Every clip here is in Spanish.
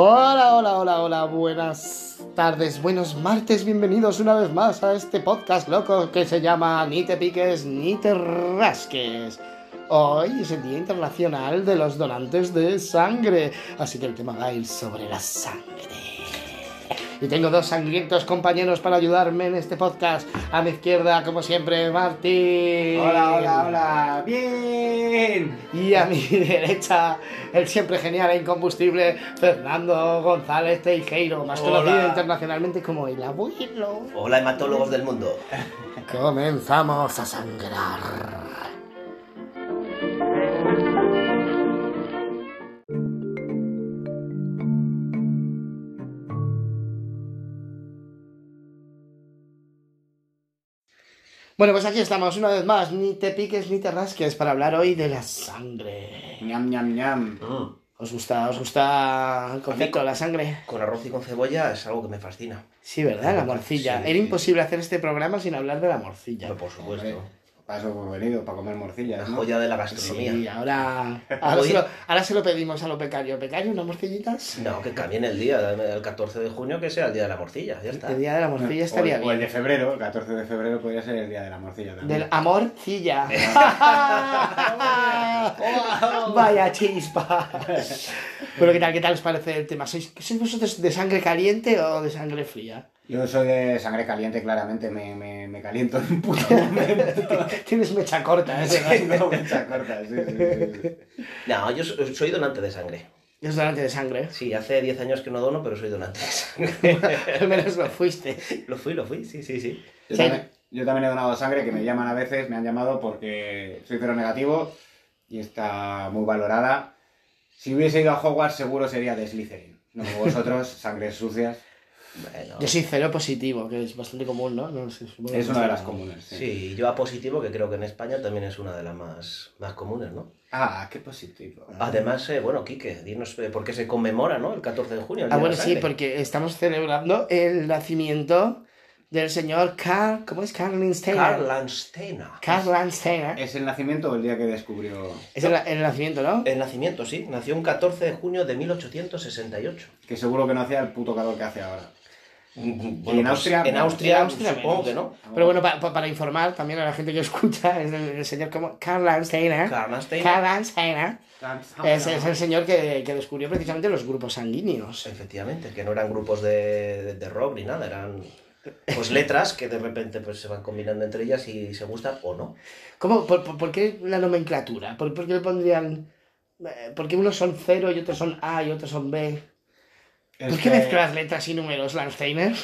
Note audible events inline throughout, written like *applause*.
Hola, hola, hola, hola, buenas tardes, buenos martes, bienvenidos una vez más a este podcast loco que se llama Ni te piques ni te rasques. Hoy es el Día Internacional de los Donantes de Sangre, así que el tema va a ir sobre la sangre. Y tengo dos sangrientos compañeros para ayudarme en este podcast. A mi izquierda, como siempre, Martín. Hola, hola, hola. Bien. Y a mi *laughs* derecha, el siempre genial e incombustible Fernando González Teijeiro, más Hola. conocido internacionalmente como el abuelo. Hola, hematólogos del mundo. *laughs* Comenzamos a sangrar. Bueno, pues aquí estamos una vez más, ni te piques ni te rasques, para hablar hoy de la sangre. Ñam, ñam, ñam. Mm. ¿Os gusta, os gusta el concepto de la sangre? Con arroz y con cebolla es algo que me fascina. Sí, ¿verdad? La morcilla. Sí, Era sí. imposible hacer este programa sin hablar de la morcilla. Pero por supuesto. Para eso hemos venido, para comer La morcillas, ¿no? joya de la gastronomía. Sí, ahora, ahora, se lo, ahora se lo pedimos a los becarios. ¿Becario, unas morcillitas? No, que cambien el día, el 14 de junio, que sea el día de la morcilla, ya está. El día de la morcilla estaría o, o el bien. de febrero, el 14 de febrero podría ser el día de la morcilla también. Del amorcilla. *laughs* *laughs* Vaya chispa. Bueno, ¿qué tal, ¿qué tal os parece el tema? ¿Sois, ¿Sois vosotros de sangre caliente o de sangre fría? Yo soy de sangre caliente, claramente, me, me, me caliento en un puto *laughs* momento. Tienes mecha corta, ¿eh? no, mecha corta, sí, sí, sí, sí. No, yo so- soy donante de sangre. Es donante de sangre. Sí, hace 10 años que no dono, pero soy donante de sangre. *laughs* Al menos lo fuiste. lo fui, lo fui, sí, sí, sí. Yo, Sí. también, yo también he donado sangre, que me llaman a veces, me han llamado porque soy cero negativo y está muy valorada. Si hubiese ido a Hogwarts seguro sería de Slytherin. No como vosotros, *laughs* sangres sucias. Bueno, Yo soy cero positivo, que es bastante común, ¿no? No sé, supongo Es una de las comunes. Sí. sí, yo a positivo, que creo que en España también es una de las más, más comunes, ¿no? Ah, qué positivo. Además, eh, bueno, Quique, dinos eh, por qué se conmemora, ¿no? El 14 de junio. el Ah, bueno, sí, porque estamos celebrando el nacimiento del señor Karl... ¿Cómo es? Karl Landsteiner. Karl Landsteiner. Karl Landsteiner. ¿Es el nacimiento o el día que descubrió Es el, el nacimiento, ¿no? El nacimiento, sí. Nació un 14 de junio de 1868. que seguro que no hacía el puto calor que hace ahora? Bueno, en pues, Austria? En Austria, En Austria supongo menos. que no. Pero bueno, pa- pa- para informar también a la gente que escucha, es el, el señor como Karl Landsteiner. Karl Landsteiner. Karl Landsteiner es, es el señor que, que descubrió precisamente los grupos sanguíneos. Efectivamente, que no eran grupos de, de, de rock ni nada, eran pues letras que de repente pues, se van combinando entre ellas y se gustan o no. ¿Cómo, por, por- por qué la nomenclatura? ¿Por, por qué le pondrían...? eh, ¿Por qué unos son cero y otros son A y otros son B? Es ¿Por qué que- mezclas letras y números, Landsteiner?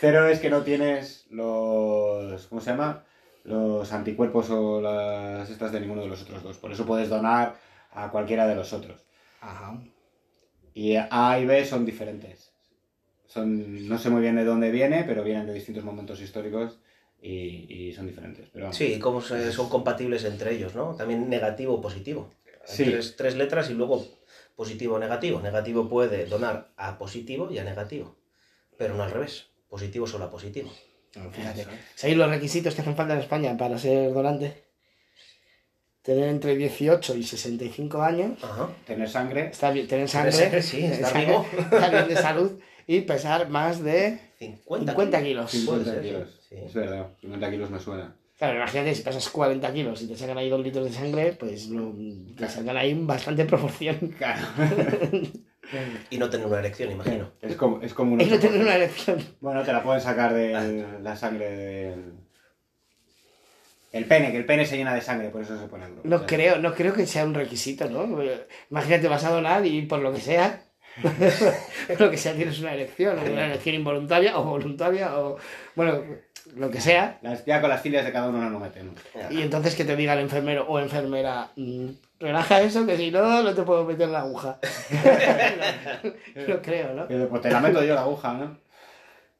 Cero *laughs* es que no tienes los. ¿Cómo se llama? Los anticuerpos o las estas de ninguno de los otros dos. Por eso puedes donar a cualquiera de los otros. Ajá. Y A y B son diferentes. Son, no sé muy bien de dónde viene, pero vienen de distintos momentos históricos y, y son diferentes. Pero vamos. Sí, cómo son compatibles entre ellos, ¿no? También negativo o positivo. Sí. Tres, tres letras y luego positivo o negativo. Negativo puede donar a positivo y a negativo, pero no al revés. Positivo solo a positivo. Fíjate. ¿Sabéis los requisitos que hacen falta en España para ser donante? Tener entre 18 y 65 años, Ajá. Tener sangre. estar bien- tener Tener sangre, sí, estar sangre, vivo. estar bien de salud y pesar más de *laughs* 50, 50 kilos. 50 Puede ser, kilos. sí. Es verdad, 50 kilos me suena. Claro, imagínate, si pesas 40 kilos y te sacan ahí 2 litros de sangre, pues no, te sacan ahí bastante proporción. Claro. Y no tener una erección, imagino. Es como, es como un Es no tener 8%. una elección. Bueno, te la pueden sacar de la sangre del. El pene, que el pene se llena de sangre, por eso se pone duro. No O sea, creo, no creo que sea un requisito, ¿no? Imagínate, vas a donar y por lo que sea, *laughs* por lo que sea tienes una erección, una erección involuntaria o voluntaria, o bueno, lo que sea. las- ya con las filias de cada uno no lo meten. Y entonces que te diga el enfermero o enfermera, "Mm, relaja eso, que si no, no te puedo meter la aguja. *laughs* no, creo, ¿no? Pero, Pues te la meto yo la aguja, ¿no?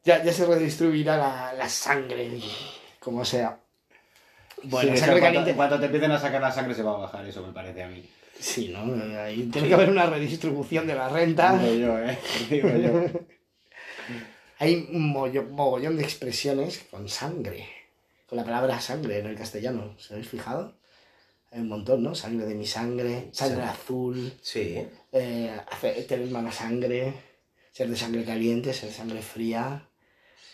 Ya, ya se redistribuirá la, la sangre, como sea. Bueno, Sí, sangre cuando, caliente. cuando te empiecen a sacar la sangre se va a bajar, eso me parece a mí. Sí, ¿no? Ahí tiene que haber una redistribución de la renta. Digo yo, ¿eh? Digo yo. *laughs* Hay un mogollón de expresiones con sangre. Con la palabra sangre en el castellano. ¿Se habéis fijado? Hay un montón, ¿no? Sangre de mi sangre, sangre Sí. azul, Sí, eh, tener mala sangre, ser de sangre caliente, ser de sangre fría.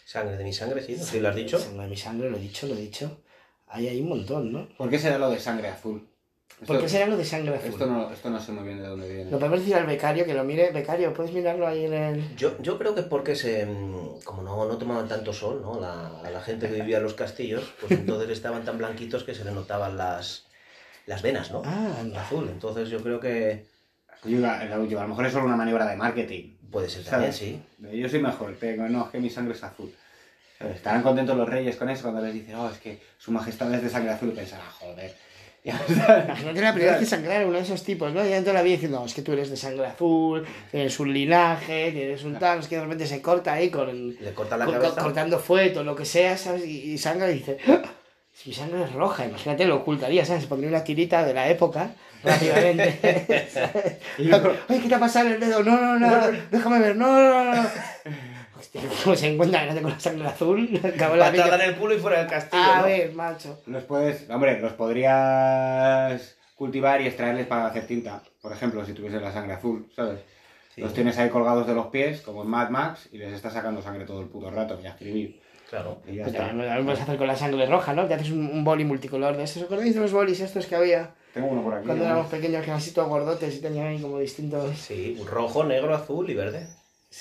sangre de mi sangre, sí. ¿Sí lo has dicho? Sangre de mi sangre, lo he dicho, lo he dicho. Ahí hay un montón, ¿no? ¿Por qué será lo de sangre azul? ¿Por qué será lo de sangre azul? Esto no, esto no sé muy bien de dónde viene. Lo podemos decir al becario que lo mire. Becario, ¿puedes mirarlo ahí en el...? Yo, yo creo que es porque se, mm, como no, no tomaban tanto sol, ¿no? La, a la gente que vivía en los castillos, pues *laughs* entonces estaban tan blanquitos que se le notaban las, las venas, ¿no? Ah, anda. Azul. Entonces yo creo que Yo, a a lo mejor es solo una maniobra de marketing. puede ser también, ¿Sabes? sí. Yo soy mejor, pero no, es que mi sangre es azul. Estarán contentos los reyes con eso cuando les dicen, oh, es que su majestad es de sangre azul y pensarán, joder. *laughs* Imagínate la primera vez que sangrar uno de esos tipos, ¿no? Y dentro la vida diciendo, no, es que tú eres de sangre azul, tienes un linaje, tienes un tal, es que de repente se corta ahí con el... Le cortan la co- cabeza. cortando fueto, lo que sea, ¿sabes? Y, y sangra y dice, "Ah, si mi sangre es roja, imagínate, lo ocultaría, ¿sabes? Se pondría una tirita de la época, *laughs* rápidamente. ¿sabes? *laughs* Ay, ¿qué te ha pasado en el dedo? No, no, no, déjame ver, no, no, no. Hostia, *laughs* ¿cómo se encuentra grande con la sangre azul? *laughs* Patada en el culo y fuera del castillo, A ¿no? ver, macho. Los puedes, hombre, los podrías cultivar y extraerles para hacer tinta. Por ejemplo, si tuviese la sangre azul, ¿sabes? Sí, Los tienes ahí colgados de los pies, como en Mad Max, y les está sacando sangre todo el puto rato, y a escribir. Claro. Y ya Pues está. lo puedes hacer con la sangre roja, ¿no? Te haces un, un boli multicolor de estos. ¿Os acordáis de los bolis estos que había Tengo uno por aquí. cuando ¿no? éramos pequeños, que eran así todos gordotes y tenían ahí como distintos... Sí, rojo, negro, azul y verde.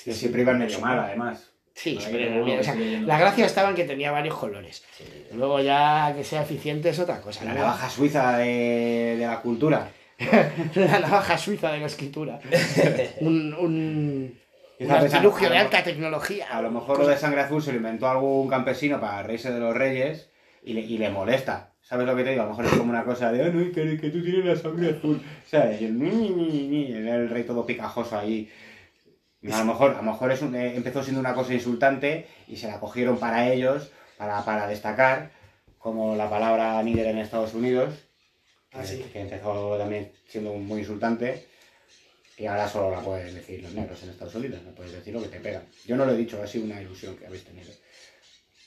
Que siempre iban medio mal, además. Sí, ahí o sea, estoy leyendo. la gracia estaba en que tenía varios colores. Sí. Luego ya que sea eficiente es otra cosa. La ¿no? navaja suiza de, de la cultura. *laughs* la navaja suiza de la escritura. *laughs* un, un, un artilugio de alta tecnología. A lo mejor lo de sangre azul se lo inventó algún campesino para reírse de los reyes y le, y le molesta. ¿Sabes lo que te digo? A lo mejor es como una cosa de, oh, no, que, que tú tienes la sangre azul. ¿Sabes? Y el, ni, ni, ni, ni, y el rey todo picajoso ahí. Y A lo mejor, a lo mejor es un- eh, empezó siendo una cosa insultante y se la cogieron para ellos, para, para destacar, como la palabra níger en Estados Unidos, que, Ah, sí. que empezó también siendo muy insultante. Y ahora solo la pueden decir los negros en Estados Unidos, no puedes decir lo que te pegan. Yo no lo he dicho, ha sido una ilusión que habéis tenido.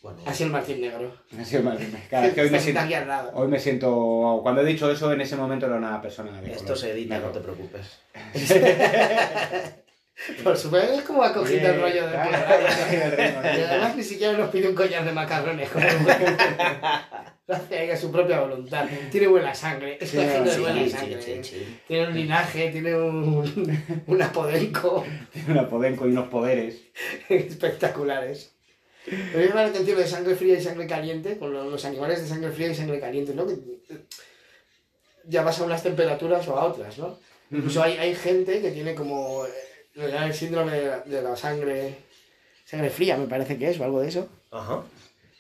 Bueno, Así el Martín Negro. Ha sido cada vez que hoy me *laughs* siento, aquí al lado. hoy me siento, cuando he dicho eso, en ese momento era una persona de esto color se edita, negro. no te preocupes. *laughs* *laughs* Por supuesto, es como ha cogido el rollo del programa. Y además ni siquiera nos pide un collar de macarrones. como- *laughs* Lo hace a su propia voluntad. Tiene buena sangre. Es Sí, sí, buena sangre. sí. Tiene un linaje, tiene un, un apodenco Tiene una podenco y unos poderes. *laughs* espectaculares. Pero yo me la atención de sangre fría y sangre caliente, con lo- los animales de sangre fría y sangre caliente, ¿no? Que eh, ya vas a unas temperaturas o a otras, ¿no? Incluso hay, hay gente que tiene como eh, el síndrome de la, de la sangre, sangre fría, me parece que es, o algo de eso. Ajá.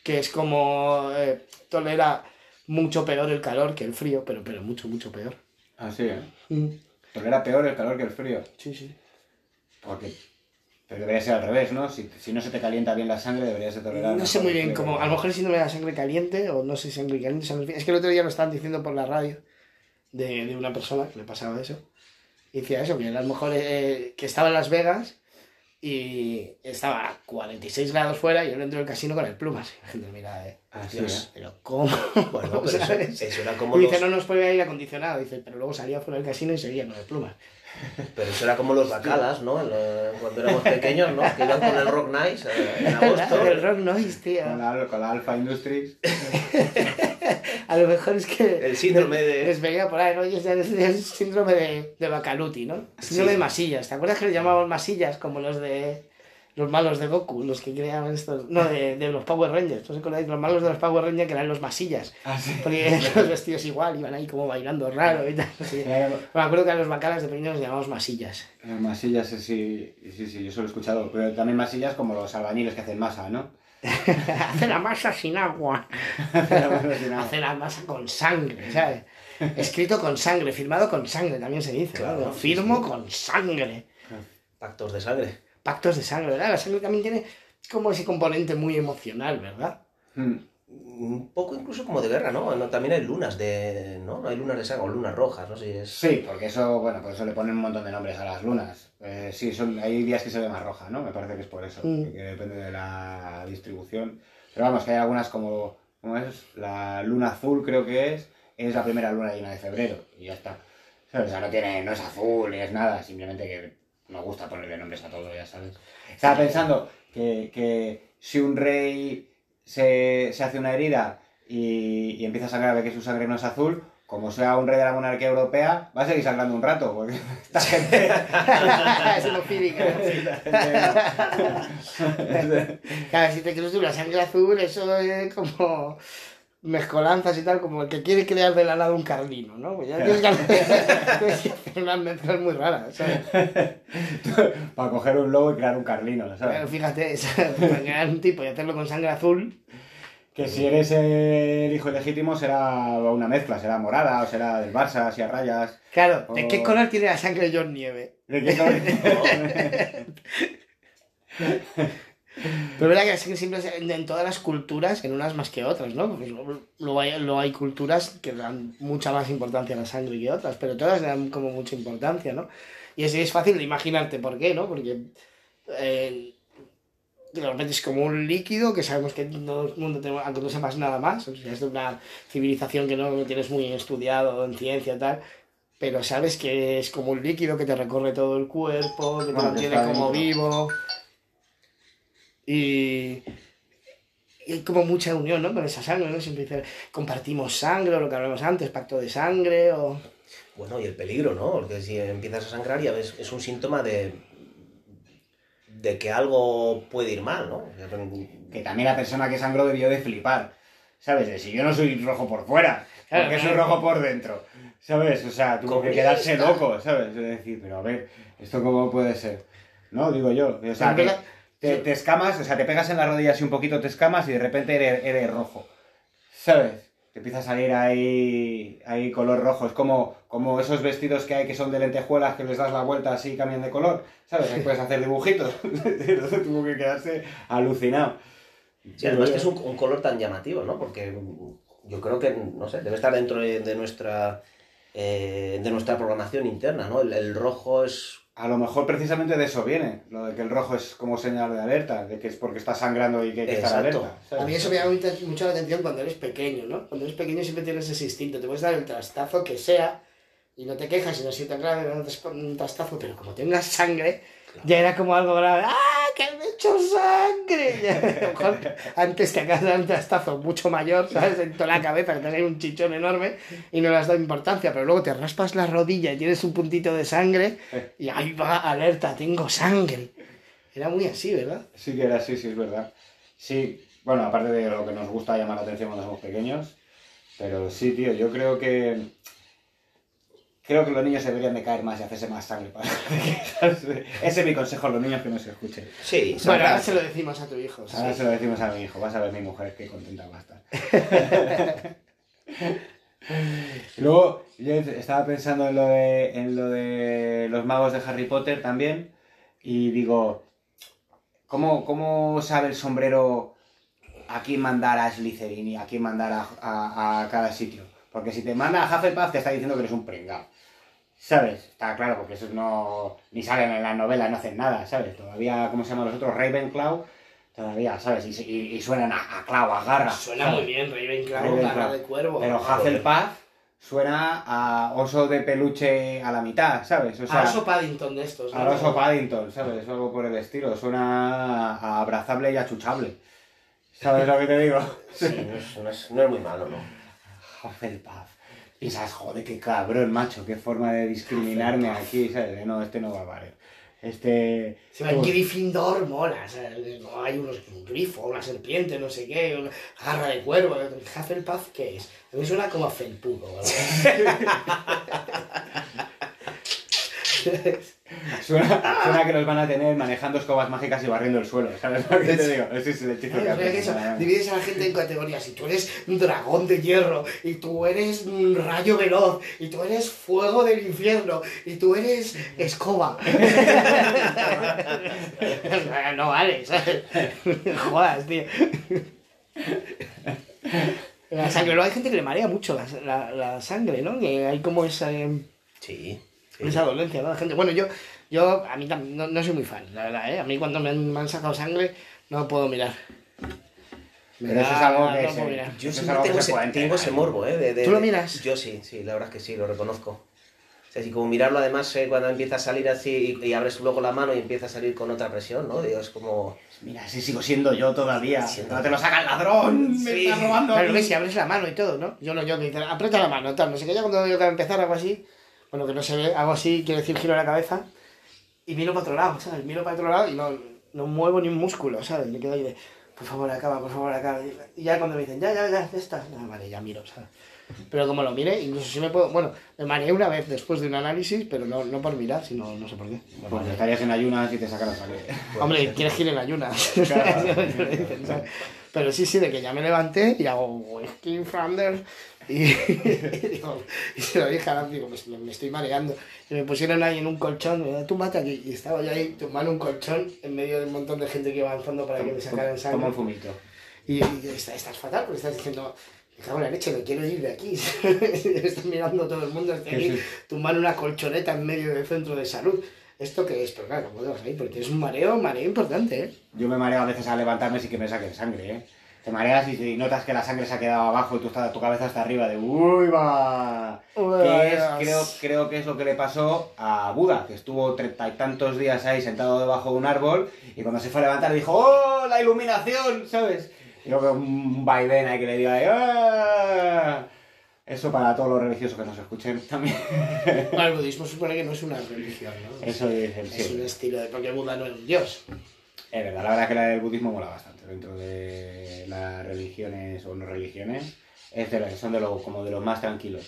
que es como eh, tolera mucho peor el calor que el frío, pero, pero mucho, mucho peor. Así, ¿eh? Mm, Tolera peor el calor que el frío. Sí, sí. Porque pero debería ser al revés, ¿no? Si, si no se te calienta bien la sangre, deberías de tolerar. No sé muy bien, frío. como a lo mejor el síndrome de la sangre caliente, o no sé si sangre caliente, sangre fría. Es que el otro día lo estaban diciendo por la radio de, de una persona que le pasaba eso. Y decía eso, que a lo mejor eh, que estaba en Las Vegas y estaba a 46 grados fuera y yo dentro del casino con el plumas. Y la gente mira, eh, Así, Dios, ¿eh? pero ¿cómo? Bueno, *laughs* pero eso, era como Y los, dice, no nos puede aire acondicionado. Dice, pero luego salía fuera del casino y seguía con el plumas. Pero eso era como los bacalas, ¿no? Cuando éramos pequeños, ¿no? Que iban con el Rock Nice eh, en agosto. El rock noise, tío. Con la, con la Alpha Industries. *laughs* A lo mejor es que El síndrome de... les veía por ahí, ¿no? Y es es el síndrome de, de Bacaluti, ¿no? Síndrome Sí. de masillas. ¿Te acuerdas que le llamaban masillas como los de los malos de Goku, los que creaban estos... No, de, de los Power Rangers. ¿No os acordáis? Los malos de los Power Rangers que eran los masillas. Así. Porque los *laughs* vestidos igual, iban ahí como bailando raro y tal. así. Me acuerdo que a los bacalas de pequeños los llamamos masillas. Masillas, sí, sí, sí, yo eso lo he escuchado. Pero también masillas como los albañiles que hacen masa, ¿no? *laughs* Hace la masa sin agua. *laughs* Hace la masa con sangre, ¿sabes? Escrito con sangre, firmado con sangre, también se dice. Claro, ¿no? sí, Firmo sí. con sangre. Pactos de sangre. Pactos de sangre, ¿verdad? La sangre también tiene como ese componente muy emocional, ¿verdad? Mm. Un poco incluso como de guerra, ¿no? No, También hay lunas de... ¿no? Hay lunas de sangre o lunas rojas, no sé si es... Sí, porque eso, bueno, por eso le ponen un montón de nombres a las lunas. Eh, sí, son, hay días que se ve más roja, ¿no? Me parece que es por eso, Mm. que depende de la distribución. Pero vamos, que hay algunas como, ¿cómo es? La luna azul creo que es, es la primera luna llena de febrero y ya está. O sea, no, tiene, no es azul ni es nada, simplemente que nos gusta ponerle nombres a todo, ya sabes. Estaba pensando que, que si un rey se, se hace una herida y, y empieza a sangrar, ve que su sangre no es azul, como sea un rey de la monarquía europea, va a seguir sangrando un rato, porque esta gente... *laughs* es hemofílica. *laughs* Claro, si te crees una sangre azul, eso es como mezcolanzas y tal, como el que quiere crear de la nada un carlino, ¿no? Pues ya tienes que hacer, *laughs* tienes que hacer unas mezclas muy raras, ¿sabes? *laughs* Para coger un lobo y crear un carlino, Pero ¿sabes? fíjate, *laughs* ¿sabes? para crear un tipo y hacerlo con sangre azul, Que si eres el hijo ilegítimo será una mezcla, será morada o será del Barça, así a rayas. claro, ¿de qué color tiene la sangre de John Nieve? ¿De qué color? Pero verdad que siempre es en, todas las culturas, en unas más que otras, ¿no? Porque luego, hay, luego hay culturas que dan mucha más importancia a la sangre que otras, pero todas dan como mucha importancia, ¿no? Y es, es fácil de imaginarte por qué, ¿no? Porque eh, de repente es como un líquido que sabemos que todo el mundo tenemos, aunque no sepas nada más, o sea, es de una civilización que no tienes muy estudiado en ciencia y tal, pero sabes que es como un líquido que te recorre todo el cuerpo, que te mantiene como vivo. Y, y hay como mucha unión, ¿no? Con esa sangre, ¿no? Siempre dice, compartimos sangre, o lo que hablamos antes, pacto de sangre, o... Bueno, y el peligro, ¿no? Porque si empiezas a sangrar ya ves, es un síntoma de, de que algo puede ir mal, ¿no? Que también la persona que sangró debió de flipar. ¿Sabes? De si yo no soy rojo por fuera, Claro, porque soy rojo por dentro. ¿Sabes? O sea, tuvo que quedarse loco, ¿sabes? Es decir, pero a ver, ¿esto cómo puede ser? ¿No? Digo yo. O sea, que te, te escamas, o sea, te pegas en la rodilla así un poquito, te escamas y de repente eres, eres rojo. ¿Sabes? Te empieza a salir ahí, ahí color rojo. Es como, como esos vestidos que hay que son de lentejuelas que les das la vuelta así y cambian de color. ¿Sabes? Ahí puedes hacer dibujitos. *laughs* Entonces tuvo que quedarse alucinado. Sí, además que es un, un color tan llamativo, ¿no? Porque yo creo que, no sé, debe estar dentro de, de nuestra eh, de nuestra programación interna, ¿no? El, el rojo es... A lo mejor precisamente de eso viene, lo de que el rojo es como señal de alerta, de que es porque está sangrando y que hay que estar alerta. ¿sabes? A mí eso me llama mucha- mucho la atención cuando eres pequeño, ¿no? Cuando eres pequeño siempre tienes ese instinto, te puedes dar el trastazo que sea y no te quejas y no sientes grave no te das un trastazo, pero como tengas sangre, ya era como algo grave. ¡Ah, que me he hecho sangre! *laughs* Mejor antes de dar un trastazo mucho mayor, ¿sabes? En toda la cabeza, que te un chichón enorme y no le has dado importancia, pero luego te raspas la rodilla y tienes un puntito de sangre y ahí va, alerta, tengo sangre. Era muy así, ¿verdad? Sí que era así, sí, es verdad. Sí, bueno, aparte de lo que nos gusta llamar la atención cuando somos pequeños, pero sí, tío, yo creo que... Creo que los niños deberían de caer más y hacerse más sangre. Para... *laughs* Ese es mi consejo a los niños que no se escuchen. Sí, Bueno, ahora se lo decimos a tu hijo. sí. Ahora se lo decimos a mi hijo, vas a ver mi mujer qué contenta va a estar. *laughs* Luego, yo estaba pensando en lo, de, en lo de los magos de Harry Potter también, y digo, ¿cómo, cómo sabe el sombrero a quién mandar a Slytherin y a quién mandar a, a- a cada sitio? Porque si te manda a Hufflepuff te está diciendo que eres un pringao. ¿Sabes? Está claro, porque esos no... ni salen en las novelas, no hacen nada, ¿sabes? Todavía, ¿cómo se llaman los otros? Ravenclaw, todavía, ¿sabes? Y, y- y suenan a, a clavo, a garra. Suena ¿sabes? muy bien, Ravenclaw, Ravenclaw. garra de cuervo. Pero Hufflepuff suena a oso de peluche a la mitad, ¿sabes? O sea, a oso Paddington de estos, ¿no? al oso Paddington, ¿sabes? O algo por el estilo. Suena a abrazable y achuchable. ¿Sabes lo que te digo? Sí, no es, no es- no es muy malo, ¿no? Hufflepuff. Piensas, joder, qué cabrón, macho, qué forma de discriminarme aquí, ¿sabes? No, este no va a valer. Este... Se va en Gryffindor, mola. no hay unos, un grifo, una serpiente, no sé qué, una garra de cuervo. Hufflepuff, ¿qué es? A mí suena como a felpudo. ¿verdad? *laughs* *laughs* *laughs* Suena, suena que los van a tener manejando escobas mágicas y barriendo el suelo, ¿sabes lo que te digo? *laughs* Ese es el hechizo que eso, divides a la gente en categorías. Y tú eres un dragón de hierro, y tú eres un rayo veloz, y tú eres fuego del infierno, y tú eres escoba. *laughs* no vale, ¿sabes? Jodas, tío. La sangre, luego hay gente que le marea mucho la, la- la sangre, ¿no? Que hay como esa, eh, Sí. Sí. esa dolencia, ¿no? La gente, bueno, yo, yo a mí también no, no soy muy fan, la verdad, ¿eh? A mí cuando me han, me han sacado sangre no puedo mirar. Pero eso es algo que no se- puedo mirar. Yo Eso es siempre algo que tengo, se ese, tengo ese morbo, ¿eh? de- de- ¿Tú lo de- miras? Yo sí, sí, la verdad es que sí, lo reconozco. O sea, así como mirarlo además eh, cuando empieza a salir así y, y abres luego la mano y empieza a salir con otra presión, ¿no? Digo, es como... Mira, si sigo siendo yo todavía. Siendo- No te lo saca el ladrón. Me Sí. está robando. Pero a ves mí. si abres la mano y todo, ¿no? Yo no, yo que dicen, aprieta la mano, tal, no sé qué. Ya cuando yo que empezar algo así, bueno, que no se ve, hago así, quiere decir giro la cabeza y miro para otro lado, ¿sabes? Miro para otro lado y no, no muevo ni un músculo, ¿sabes? Me quedo ahí de, por favor, acaba, por favor, acaba. Y ya cuando me dicen, ya, ya, ya, ya está, ah, vale, ya miro, ¿sabes? Pero como lo mire, incluso si me puedo, bueno, me mareé una vez después de un análisis, pero no, no por mirar, sino no sé por qué. Pues estarías en ayunas y te saca la sangre. *laughs* Hombre, quieres que ir en ayunas. *laughs* Claro. *laughs* Pero sí, sí, de que ya me levanté y hago whisky there. Y, digo, *laughs* y se lo dije a digo, me, me estoy mareando. Y me pusieron ahí en un colchón, me dijeron, tú mate aquí. Y estaba yo ahí tumbando un colchón en medio de un montón de gente que iba avanzando para que me sacaran Toma un sangre. fumito. Y, y está- estás fatal, porque estás diciendo, me cago en la leche, me quiero ir de aquí. *laughs* Estoy mirando todo el mundo desde aquí, tumbando una colchoneta en medio del centro de salud. ¿Esto qué es? Pero claro, no podemos ir, porque es un mareo, mareo importante, ¿eh? Yo me mareo a veces al levantarme sin que me saquen sangre, ¿eh? Te mareas y, y notas que la sangre se ha quedado abajo y tú estás, tu cabeza está arriba de ¡Uy, va! Que es, creo, creo que es lo que le pasó a Buda, que estuvo treinta y tantos días ahí sentado debajo de un árbol y cuando se fue a levantar dijo ¡Oh, la iluminación! ¿Sabes? Y luego un vaivén ahí que le diga ¡Ah! Eso para todos los religiosos que nos escuchen también. El budismo supone que no es una religión, ¿no? Eso dice el Es un estilo de... Porque Buda no es un dios. Es verdad, la verdad que la del budismo mola bastante dentro de las religiones o no religiones. Es de los- son de los, como de los más tranquilos,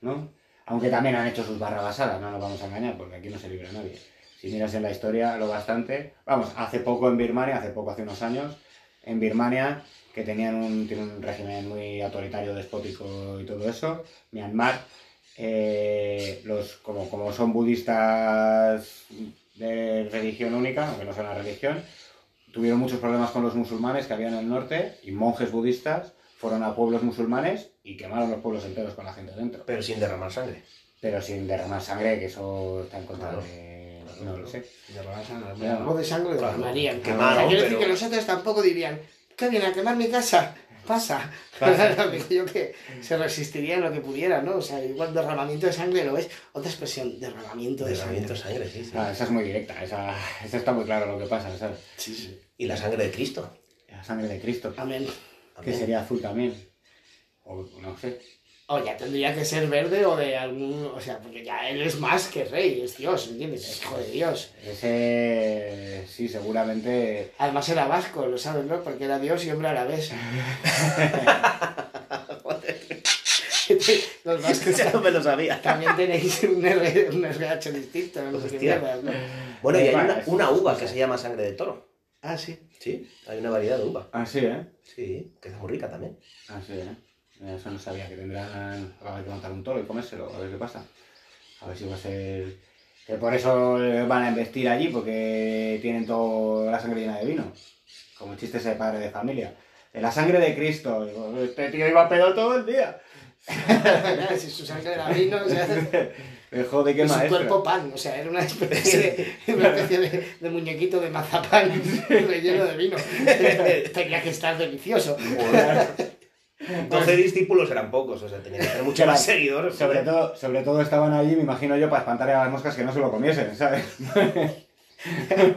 ¿no? Aunque también han hecho sus barrabasadas, no nos vamos a engañar, porque aquí no se libra nadie. Si miras en la historia lo bastante, vamos, hace poco en Birmania, hace poco, hace unos años, en Birmania, que tenían un, tienen un régimen muy autoritario, despótico y todo eso, Myanmar, eh, los, como, como son budistas de religión única, aunque no sea una religión, tuvieron muchos problemas con los musulmanes que había en el norte y monjes budistas fueron a pueblos musulmanes y quemaron los pueblos enteros con la gente dentro. Pero sin derramar sangre. Pero sin derramar sangre, que eso está en contra Claro. de... No lo sé. Algo de sangre Claro, quemaron, o sea, quiero decir pero- que nosotros tampoco dirían, ¿qué viene a quemar mi casa? Pasa. Pasa. *laughs* Digo yo que se resistiría lo que pudiera, ¿no? O sea, igual derramamiento de sangre, ¿lo ves? Otra expresión, derramamiento de sangre. Derramamiento de sangre, sí, sí. Ah, esa es muy directa, esa, esa está muy claro lo que pasa, ¿sabes? Sí, sí. Y la sangre de Cristo. La sangre de Cristo, Amén. que Amén. sería azul también. O no sé. O ya tendría que ser verde o de algún... O sea, porque ya él es más que rey, es Dios, ¿entiendes? Es hijo de Dios. Ese, sí, seguramente... Además era vasco, lo sabes, ¿no? Porque era Dios y hombre a la vez. Los vascos Ya no me lo sabía. también tenéis un, R, un RH distinto, no sé qué mierdas, ¿no? Bueno, y hay una, uva que se llama sangre de toro. Ah, sí. Sí, hay una variedad de uva. Ah, sí, ¿eh? Sí, que es muy rica también. Ah, sí, ¿eh? Eso no sabía, que tendrán... Va a haber que montar un toro y comérselo, a ver qué pasa. A ver si va a ser... Que por eso eh, van a investir allí, porque tienen toda la sangre llena de vino. Como el chiste ese de padre de familia. De la sangre de Cristo. Digo, este tío iba a pedo todo el día. *laughs* si su sangre era vino, o sea, *laughs* qué y su maestro. cuerpo pan, o sea, era una especie de, *laughs* una especie de, de muñequito de mazapán relleno de vino. Tenía que estar delicioso. 12 discípulos eran pocos, o sea, tenía que tener muchos más seguidores. Sobre todo, sobre todo estaban allí, me imagino yo, para espantar a las moscas que no se lo comiesen, ¿sabes? *laughs*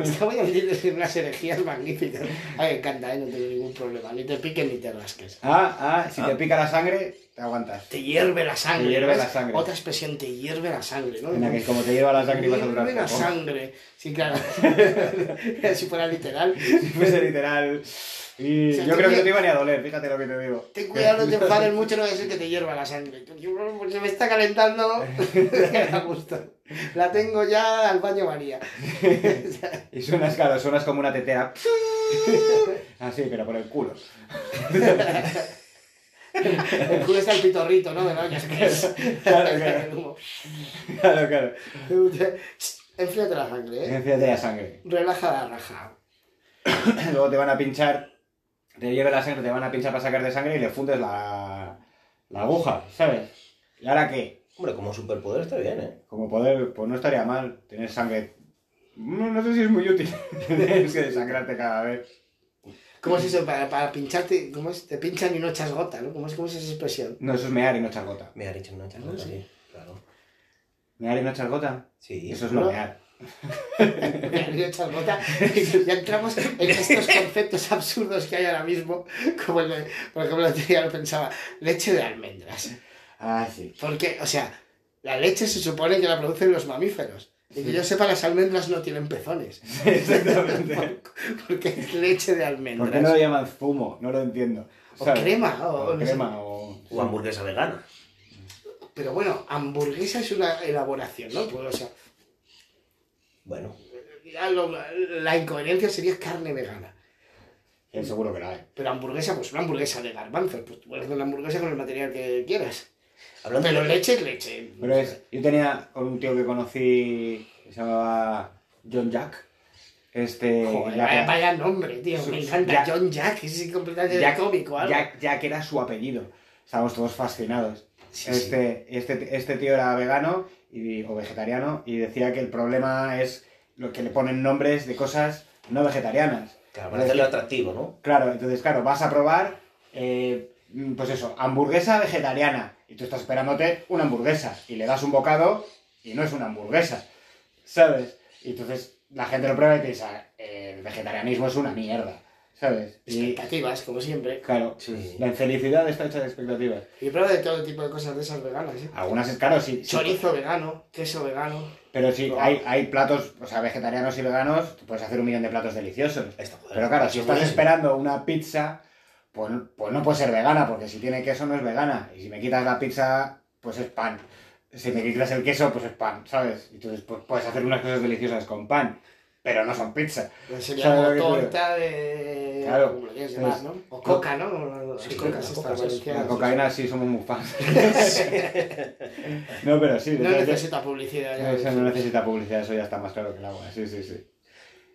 Estaba a decir unas herejías magníficas. Ay, me encanta, ¿eh? no tengo ningún problema. Ni te piques ni te rasques. Ah, ah, si te pica la sangre, te aguantas. Te hierve la sangre. Te hierve ¿ves? la sangre. Otra expresión, te hierve la sangre, ¿no? En la que como te lleva la sangre ibas a durar Hierve la sangre. Sí, claro. *laughs* *laughs* si fuera literal. Si fuese literal. Y O sea, yo creo que que- no te iba ni a doler, fíjate lo que te digo. Ten cuidado, no te enfades mucho, no vaya a ser que te hierva la sangre. Pues, se me está calentando. *laughs* *laughs* a gusto. La tengo ya al baño María. *laughs* Y suenas, claro, suenas como una tetera. Así, pero por el culo. El culo está el pitorrito, ¿no? De es. Claro, claro. Claro, claro. Enfríate la sangre, ¿eh? Enfíate la sangre. Relaja la raja. *coughs* Luego te van a pinchar, te lleve la sangre, te van a pinchar para sacarte sangre y le fundes la, la aguja, ¿sabes? ¿Y ahora qué? Hombre, como superpoder está bien, ¿eh? Como poder, pues no estaría mal tener sangre. No, no sé si es muy útil. *laughs* Tienes que desangrarte cada vez. ¿Cómo es eso? Para, para pincharte, ¿cómo es? Te pinchan y no echas gota, ¿no? ¿Cómo es, cómo es esa expresión? No, eso es mear y no echar gota. Me ha dicho una charlota, sí. sí, claro. ¿Mear y no echar gota? Sí. Eso es ¿no? no mear. *laughs* Ya entramos en estos conceptos absurdos que hay ahora mismo, como el de, por ejemplo, el otro día lo pensaba, leche de almendras. Ah, sí. Porque, o sea, la leche se supone que la producen los mamíferos. Y que yo sepa, las almendras no tienen pezones. *laughs* Exactamente. *laughs* Porque es leche de ¿Por almendras. qué no lo llaman zumo? No lo entiendo. O ¿Sabes? crema, o, O no sé. crema, o... O hamburguesa vegana. Pero bueno, hamburguesa es una elaboración, ¿no? Pues, o sea, Bueno, la incoherencia sería carne vegana. Que seguro que la hay. Pero hamburguesa, pues una hamburguesa de garbanzos. Pues tú puedes hacer una hamburguesa con el material que quieras. hablando Pero de leche es leche. Pero es... Yo tenía un tío que conocí que se llamaba John Jack. Este... Joder, Jack vaya, nombre, tío. Su- Me encanta. Jack- John Jack, es completamente Jack- cómico, algo. Jack, Jack era su apellido. Estábamos todos fascinados. Sí, este, Este, este tío era vegano y, o vegetariano y decía que el problema es lo que le ponen nombres de cosas no vegetarianas. Claro, para hacerlo atractivo, ¿no? Claro, entonces, claro, vas a probar, eh, pues eso, hamburguesa vegetariana. Y tú estás esperándote una hamburguesa. Y le das un bocado y no es una hamburguesa. ¿Sabes? Y entonces la gente lo prueba y piensa, "Eh, el vegetarianismo es una mierda. ¿Sabes? Y Expectativas, como siempre. claro, Sí. la infelicidad está hecha de expectativas. Y prueba de todo tipo de cosas de esas veganas, ¿eh? Algunas, es claro, sí. sí, Chorizo vegano, queso vegano. Pero sí, No. hay, hay platos, o sea, vegetarianos y veganos, puedes hacer un millón de platos deliciosos. Joder, Pero claro, si es estás buenísimo. esperando una pizza, pues, pues no puede ser vegana, porque si tiene queso no es vegana. Y si me quitas la pizza, pues es pan. Si me quitas el queso, pues es pan, ¿sabes? Entonces pues, puedes hacer unas cosas deliciosas con pan, pero no son pizza. Pues sería ¿Sabes como torta de. Claro. Es- ¿no? O coca, ¿no? Sí, las estas cocas, valencianas. La cocaína sí somos muy fans. *laughs* no, pero sí. No necesita publicidad. ya Eso no necesita publicidad, eso ya está más claro que el agua, sí, sí, sí.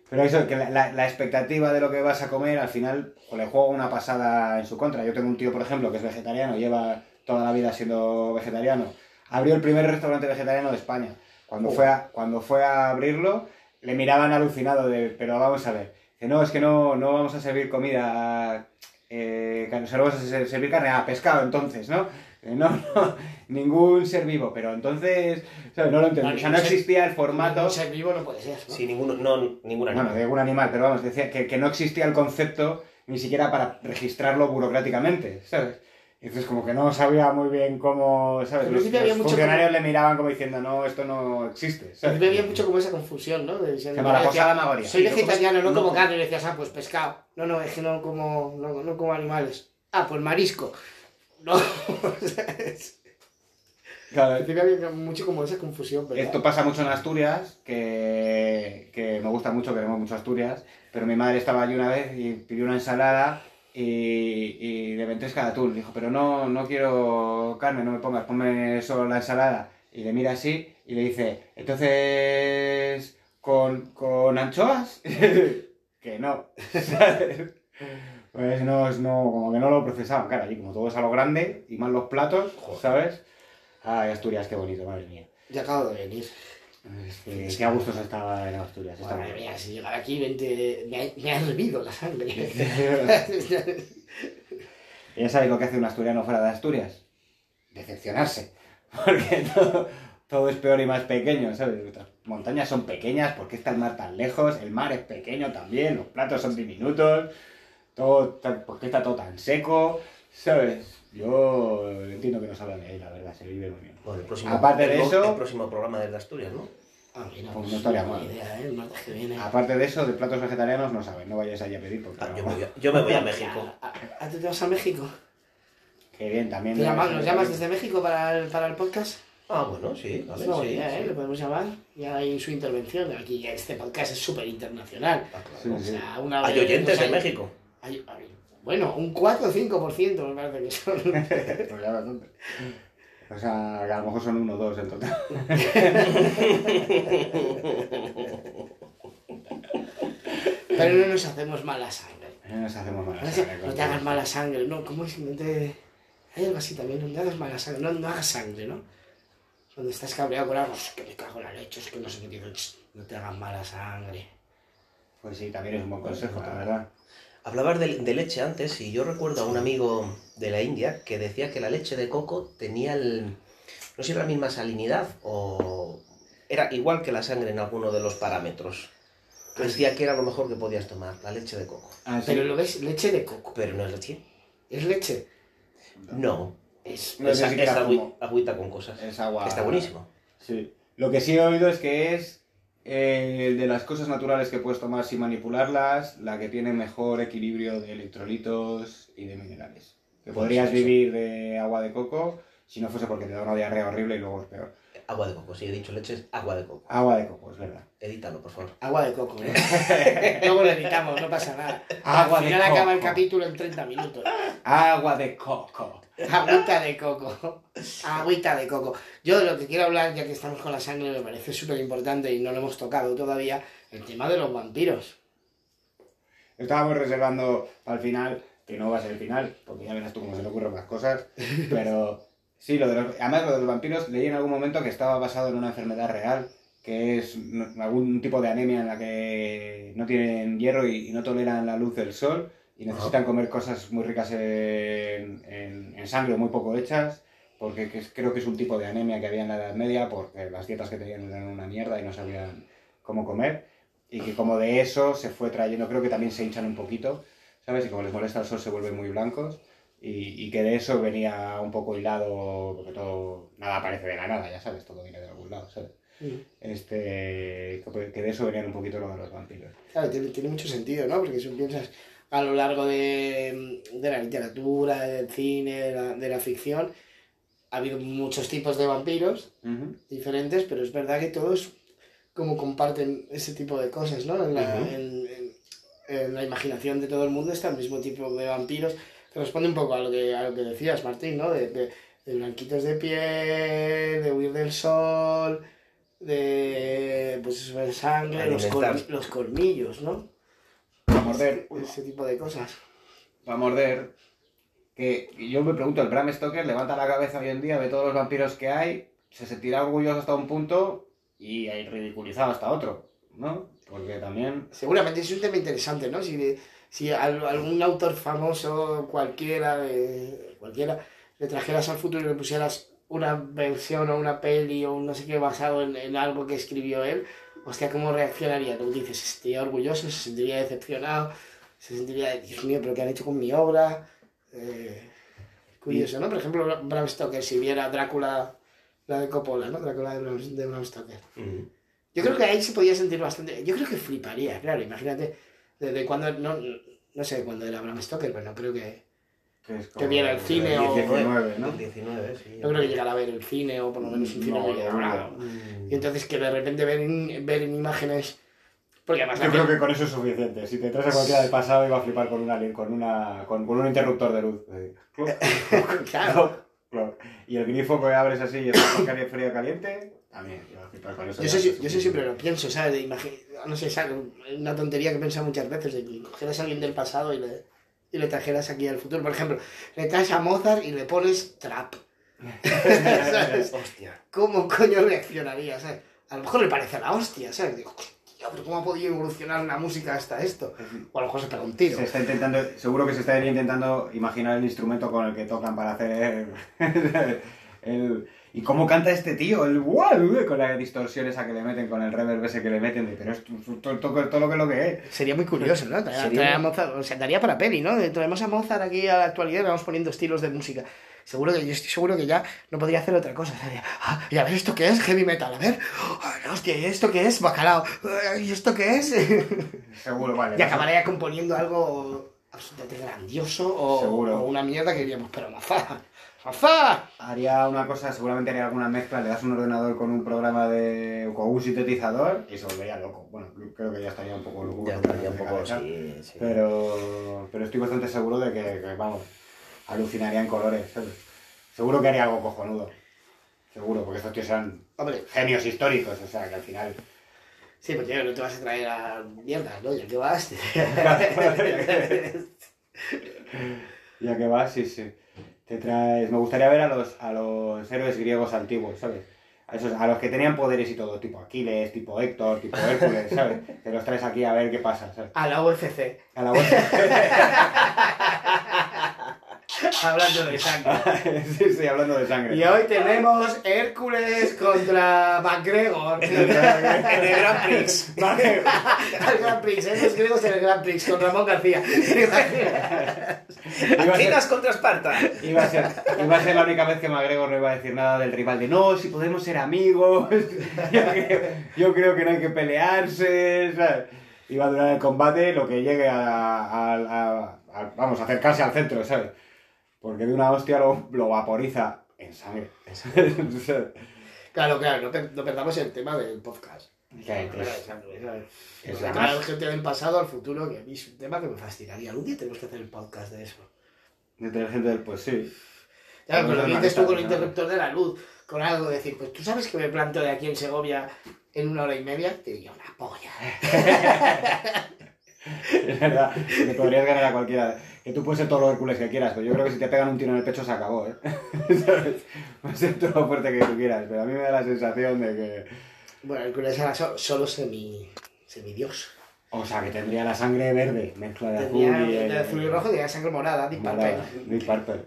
Pero eso, que la, la- la expectativa de lo que vas a comer, al final, jo, le juega una pasada en su contra. Yo tengo un tío, por ejemplo, que es vegetariano, lleva toda la vida siendo vegetariano. Abrió el primer restaurante vegetariano de España. Cuando, Oh. fue, a, cuando fue a abrirlo, le miraban alucinado de, pero vamos a ver, que no, es que no, no vamos a servir comida, eh, que solo vamos a ser- servir carne, a pescado entonces, ¿no? Eh, No, *laughs* no, ningún ser vivo, pero entonces, ¿sabes? No lo entendí. No, o sea, no ser- existía el formato... Un ser vivo no puede ser, ¿no? Sí, ninguno, no, ningún animal. Bueno, de algún animal, pero vamos, decía que, que no existía el concepto ni siquiera para registrarlo burocráticamente, ¿sabes? Entonces como que no sabía muy bien cómo, Los, principio había los mucho funcionarios como- le miraban como diciendo, no, esto no existe, ¿sabes? había mucho como esa confusión, ¿no? De, Se llama la. Soy no vegetariano, no como carne. Y decías, ah, pues pescado. No, no, es que no como, no, no como animales. Ah, pues marisco. *laughs* No, Claro, había mucho como esa confusión, ¿verdad? Esto pasa mucho en Asturias, que, que me gusta mucho, queremos mucho Asturias, pero mi madre estaba allí una vez y pidió una ensalada y, y de ventresca de atún. Dijo, pero no, no quiero carne, no me pongas, ponme solo la ensalada. Y le mira así y le dice, entonces, ¿con, con anchoas? *laughs* que no. *laughs* Pues no, es- no, como que no lo procesaban, claro, allí como todo es a lo grande y más los platos, ¿sabes? Ay, Asturias, qué bonito, madre mía. Ya acabo de venir. Es que, qué a gustos estaba en Asturias. Madre mía, si llegar aquí vente, me, ha, me ha hervido la sangre. *laughs* ¿Ya sabéis lo que hace un asturiano fuera de Asturias? Decepcionarse. Porque *laughs* todo, todo es peor y más pequeño, ¿sabes? Las montañas son pequeñas, ¿por qué está el mar tan lejos? El mar es pequeño también, los platos son diminutos, todo, ¿por qué está todo tan seco? ¿Sabes? Yo entiendo que no salgan de ahí, la verdad, se vive muy bien. Bueno, el próximo, Aparte de el- eso- El próximo programa desde Asturias, ¿no? Ah, mira, Pues pues no estaría mal. idea, ¿eh? Que viene. Aparte de eso, de platos vegetarianos no saben, no vayáis allí a pedir porque... Ah, no- yo, me voy a, yo me voy a México. ¿A, a- a- tú te vas a México? Qué bien, también... ¿Te llamas- ¿Nos llamas desde México para el, para el podcast? Ah, bueno, sí, vale, buena sí, idea, sí. ¿eh? Le podemos llamar. Ya hay su intervención. Aquí este podcast es súper internacional. Ah, claro. O sea, una Hay oyentes sea, en México. hay- hay- bueno, un 4 o 5% me parece que son. *laughs* Pues ya bastante. O sea, que a lo mejor son uno o dos en total. Pero no nos hacemos mala sangre. No nos hacemos mala No, sangre no te hagas mala sangre, no, ¿cómo es? No te... Hay algo así también, no te hagas mala sangre, no, no hagas sangre, ¿no? Cuando estás cabreado con algo, "Es que me cago en la leche, es que no sé qué digo, "Ch, no te hagas mala sangre. Pues sí, también es un buen consejo, la verdad. Hablabas de, de leche antes y yo recuerdo a un amigo de la India que decía que la leche de coco tenía el... no sé si era la misma salinidad o era igual que la sangre en alguno de los parámetros. Que decía que era lo mejor que podías tomar, la leche de coco. Ah, sí. Pero lo ves, leche de coco. Pero no es leche. ¿Es leche? No. Es, No es es, es agüita con cosas. Es agua. Está buenísimo. Sí. Lo que sí he oído es que es eh, de las cosas naturales que puedes tomar sin manipularlas, la que tiene mejor equilibrio de electrolitos y de minerales. Que podrías sí, sí. vivir de agua de coco si no fuese porque te da una diarrea horrible y luego es peor. Agua de coco, si he dicho leche es agua de coco. Agua de coco, es verdad. Edítalo, por favor. Agua de coco, ¿eh? *laughs* Luego lo editamos, no pasa nada. Agua Al de final acaba el coco. capítulo en 30 minutos. Agua de coco. Agüita de coco. Agüita de coco. Yo de lo que quiero hablar, ya que estamos con la sangre, me parece súper importante y no lo hemos tocado todavía, el tema de los vampiros. Estábamos reservando al final, que no va a ser el final, porque ya verás tú cómo se le ocurren las cosas, pero sí, lo de los, además lo de los vampiros leí en algún momento que estaba basado en una enfermedad real, que es algún tipo de anemia en la que no tienen hierro y, y no toleran la luz del sol y necesitan comer cosas muy ricas en, en- en sangre o muy poco hechas, porque que es- creo que es un tipo de anemia que había en la Edad Media, porque las dietas que tenían eran una mierda y no sabían cómo comer y que como de eso se fue trayendo, creo que también se hinchan un poquito, ¿sabes? Y como les molesta el sol se vuelven muy blancos y, y que de eso venía un poco hilado, porque todo, nada aparece de la nada, ya sabes, todo viene de algún lado, ¿sabes? Este, que que de eso venían un poquito lo de los vampiros. Claro, tiene, tiene mucho sentido, ¿no? Porque si piensas a lo largo de, de la literatura, del cine, de la, de la ficción, ha habido muchos tipos de vampiros Ujú. diferentes, pero es verdad que todos como comparten ese tipo de cosas, ¿no? En la, Ujú. en- en- en la imaginación de todo el mundo está el mismo tipo de vampiros, responde un poco a lo que, a lo que decías, Martín, ¿no? De, de- de blanquitos de piel, de huir del sol, de pues eso, de sangre, los, los colmillos, ¿no? Para morder, Ese tipo de cosas. para morder, que yo me pregunto, el Bram Stoker levanta la cabeza hoy en día, ve todos los vampiros que hay, se sentirá orgulloso hasta un punto y ridiculizado hasta otro, ¿no? Porque también... Seguramente es un tema interesante, ¿no? Si, si al- algún autor famoso, cualquiera, de, cualquiera, le trajeras al futuro y le pusieras una versión o una peli o un no sé qué basado en, en algo que escribió él, hostia, ¿cómo reaccionaría? Tú dices, se sentiría orgulloso, se sentiría decepcionado, se sentiría, Dios mío, pero ¿qué han hecho con mi obra? Eh, curioso, ¿no? Por ejemplo, Bram Stoker, si viera Drácula, la de Coppola, ¿no? Drácula de Bram, de Bram Stoker. Ujú. Yo creo que ahí se podía sentir bastante. Yo creo que fliparía, claro. Imagínate, desde cuando. No, no sé cuándo era Bram Stoker, pero no creo que. Que, es Que viera el cine o- 19, ¿no? El 19, sí. No creo que llegara a ver el cine o por lo menos un cine No, muy no, elaborado. Mm. Y entonces que de repente ver en, ver en imágenes. Porque además. Yo creo que con eso es suficiente. Si te traes a cualquiera del pasado, iba a flipar con, una, con, una, con, con un interruptor de luz. Eh, *laughs* *laughs* claro. Y el grifo que abres así y está con frío caliente, también eso. Yo, yo eso siempre lo pienso, ¿sabes? De no sé, ¿sabes? Una tontería que he pensado muchas veces, de que cogieras a alguien del pasado y le, y le trajeras aquí al futuro. Por ejemplo, le traes a Mozart y le pones trap. *laughs* ¿Sabes? Hostia. ¿Cómo coño reaccionaría? ¿sabes? A lo mejor le parece la hostia, ¿sabes? Digo, tío, pero ¿cómo ha podido evolucionar una música hasta esto? O a lo mejor se pega un tiro. Se está intentando, seguro que se está intentando imaginar el instrumento con el que tocan para hacer el, *laughs* el- y cómo canta este tío, el wow, con la distorsión esa que le meten, con el reverb ese que le meten, pero es todo, lo que lo que es. Sería muy curioso, ¿no? *laughs* Sería- Mozart, o sea, daría para peli, ¿no? Traemos a Mozart aquí a la actualidad y vamos poniendo estilos de música. Seguro que yo estoy seguro que ya no podría hacer otra cosa. Ah, y a ver, ¿esto qué es? Heavy metal, a ver. Ah, hostia, ¿y esto qué es? Bacalao. Ah, ¿Y esto qué es? *laughs* Seguro, vale. *laughs* y acabaría componiendo algo absolutamente grandioso o, una mierda que diríamos, pero Mozart, Mozart. Haría una cosa, seguramente haría alguna mezcla, le das un ordenador con un programa de. con un sintetizador y se volvería loco. Bueno, creo que ya estaría un poco loco. Ya estaría un poco, sí, sí. Pero, pero estoy bastante seguro de que, que, vamos, alucinaría en colores. ¿sabes? Seguro que haría algo cojonudo. Seguro, porque estos tíos eran Hombre, genios históricos, o sea, que al final. sí, pero tío, no te vas a traer a mierdas, ¿no? Ya que vas. *laughs* Ya que vas, sí, sí. Te traes. Me gustaría ver a los, a los héroes griegos antiguos, ¿sabes? A, esos, a los que tenían poderes y todo, tipo Aquiles, tipo Héctor, tipo Hércules, *laughs* ¿sabes? Te los traes aquí a ver qué pasa, ¿sabes? A la UFC. A la vuelta. *laughs* *laughs* Hablando de sangre. *laughs* sí, sí, hablando de sangre. Y hoy tenemos Hércules contra McGregor. En el Grand Prix. Al Grand Prix, ¿eh? Los griegos en el Grand *laughs* Prix con Ramón García. Iba a, ser, Atenas contra Esparta. iba a ser- iba a ser la única vez que McGregor no iba a decir nada del rival de no, si podemos ser amigos. Yo creo, yo creo que no hay que pelearse. ¿sabes? Iba a durar el combate lo que llegue a, a- a- a- vamos, a acercarse al centro, ¿sabes? Porque de una hostia lo, lo vaporiza en sangre. *laughs* Claro, claro, no, per- no perdamos el tema del podcast. Hablar de es- es la gente del pasado al futuro, que a mí es un tema que me fascinaría. Algún día tenemos que hacer el podcast de eso. de tener gente del pues sí. Vamos pero lo dices tú con el interruptor de la luz, con algo, decir, pues tú sabes que me planto de aquí en Segovia en una hora y media, te diría una polla. *laughs* *laughs* *laughs* Es verdad, que podrías ganar a cualquiera. Que tú puedes ser todo lo Hércules que quieras, pero yo creo que si te pegan un tiro en el pecho se acabó, ¿eh? *laughs* ¿Sabes? Puedes ser todo lo fuerte que tú quieras, pero a mí me da la sensación de que. Bueno, el Hércules era so- solo semi, semidios. O sea, que tendría la sangre verde, mezcla de Tenía azul y. de azul y rojo, tenía sangre morada, Deep morada. Purple. Deep Purple.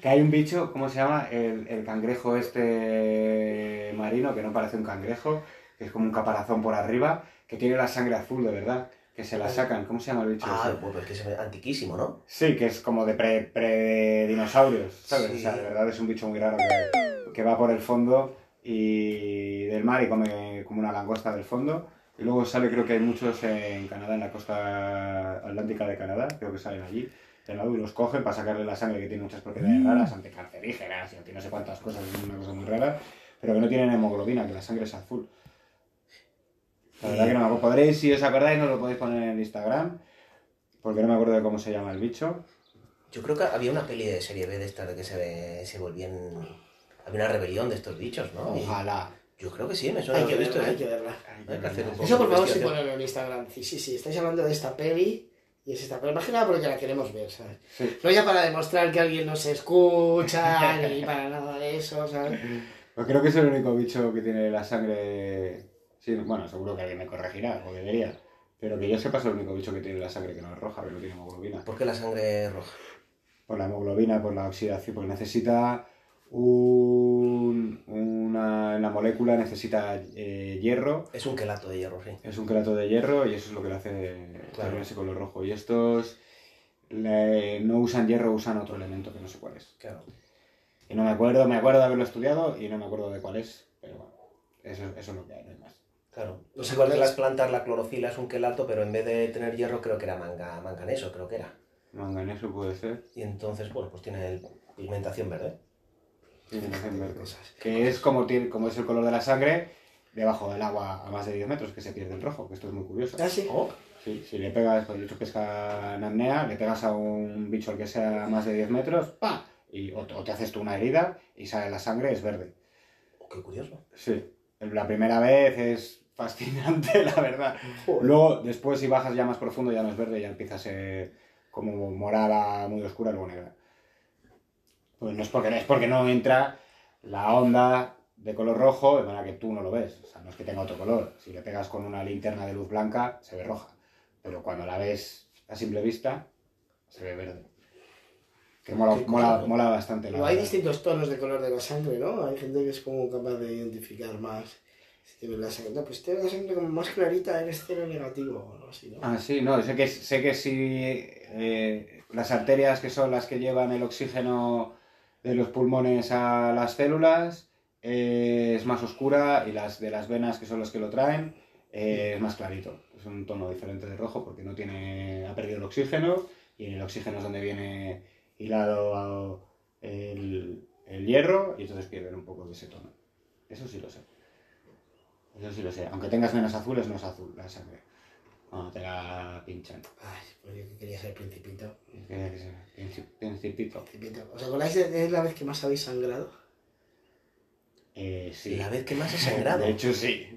Que hay un bicho, ¿cómo se llama? El, el cangrejo este marino, que no parece un cangrejo, que es como un caparazón por arriba, que tiene la sangre azul de verdad, que se la sacan. ¿Cómo se llama el bicho? Ah, ese? pues es que es antiquísimo, ¿no? Sí, que es como de pre- pre-dinosaurios, ¿sabes? Sí. O sea, de verdad es un bicho muy raro que, que va por el fondo y del mar y come como una langosta del fondo. Y luego sale, creo que hay muchos en Canadá, en la costa atlántica de Canadá, creo que salen allí. De lado y los cogen para sacarle la sangre que tiene muchas propiedades raras, anticancerígenas y anti no sé cuántas cosas, es una cosa muy rara, pero que no tienen hemoglobina, que la sangre es azul. La verdad que no me acuerdo. Podréis, si os acordáis, nos lo podéis poner en el Instagram, porque no me acuerdo de cómo se llama el bicho. Yo creo que había una peli de serie B de esta de que se, se volvían. Había una rebelión de estos bichos, ¿no? Y Ojalá. Yo creo que sí, me suena Hay que que he visto. verla, ¿eh? hay que verla. Hay que hacer un poco Eso por favor sí ponerlo en Instagram. Sí, sí, sí, estáis hablando de esta peli y es esta peli. Más que nada porque la queremos ver, ¿sabes? Sí. No ya para demostrar que alguien nos escucha, ni para nada de eso, ¿sabes? Pues creo que es el único bicho que tiene la sangre. Sí, bueno, seguro que alguien me corregirá, o debería. Pero que yo sepa es el único bicho que tiene la sangre que no es roja, que no tiene hemoglobina. ¿Por qué la sangre es roja? Por la hemoglobina, por la oxidación, porque necesita un, una, en la molécula necesita eh, hierro, Es un quelato de hierro, sí. es un quelato de hierro y eso es lo que le hace Claro. tener ese color rojo. Y estos le- no usan hierro, usan otro elemento que no sé cuál es. Claro. Y no me acuerdo, me acuerdo de haberlo estudiado y no me acuerdo de cuál es, pero bueno, eso, eso es lo que hay, no hay más. Claro. ¿Os Es igual que acordáis? las plantas, la clorofila es un quelato, pero en vez de tener hierro, creo que era manga, manganeso, creo que era. Manganeso puede ser. Y entonces, bueno, pues tiene el- pigmentación verde. Pigmentación verde. Que es como, tiene, como es el color de la sangre debajo del agua a más de 10 metros, que se pierde el rojo, que esto es muy curioso. ¿Ah, sí? Oh, Sí, si le pegas, yo he hecho pesca en apnea, le pegas a un bicho al que sea a más de 10 metros, ¡pa! Y, o, o te haces tú una herida y sale la sangre, es verde. oh, qué curioso. Sí. La primera vez es fascinante, *laughs* la verdad. Joder. Luego, después, si bajas ya más profundo, ya no es verde, ya empieza a ser como morada muy oscura, luego negra. Pues no es porque, es porque no entra la onda de color rojo, de manera que tú no lo ves. O sea, no es que tenga otro color. Si le pegas con una linterna de luz blanca, se ve roja. Pero cuando la ves a simple vista, se ve verde. Que mola, mola, mola bastante. la hay distintos tonos de color de la sangre, ¿no? Hay gente que es como capaz de identificar más. La no, pues tiene la sangre como más clarita, eres cero negativo o algo así, ¿no? Ah, sí, no, sé que, sé que si eh, las arterias que son las que llevan el oxígeno de los pulmones a las células eh, es más oscura y las de las venas que son las que lo traen eh, es más clarito. Es un tono diferente de rojo porque no tiene, ha perdido el oxígeno y en el oxígeno es donde viene hilado el, el hierro y entonces pierden un poco de ese tono. Eso sí lo sé. Eso sí lo sé. Aunque tengas venas azules, no es azul la sangre. Cuando te la pinchan. Ay, pues yo que quería ser principito. Tiene que ser princi- Principito. Principito. ¿Os acordáis de, la vez que más habéis sangrado? Eh, sí. La vez que más he sangrado. *laughs* De hecho, sí.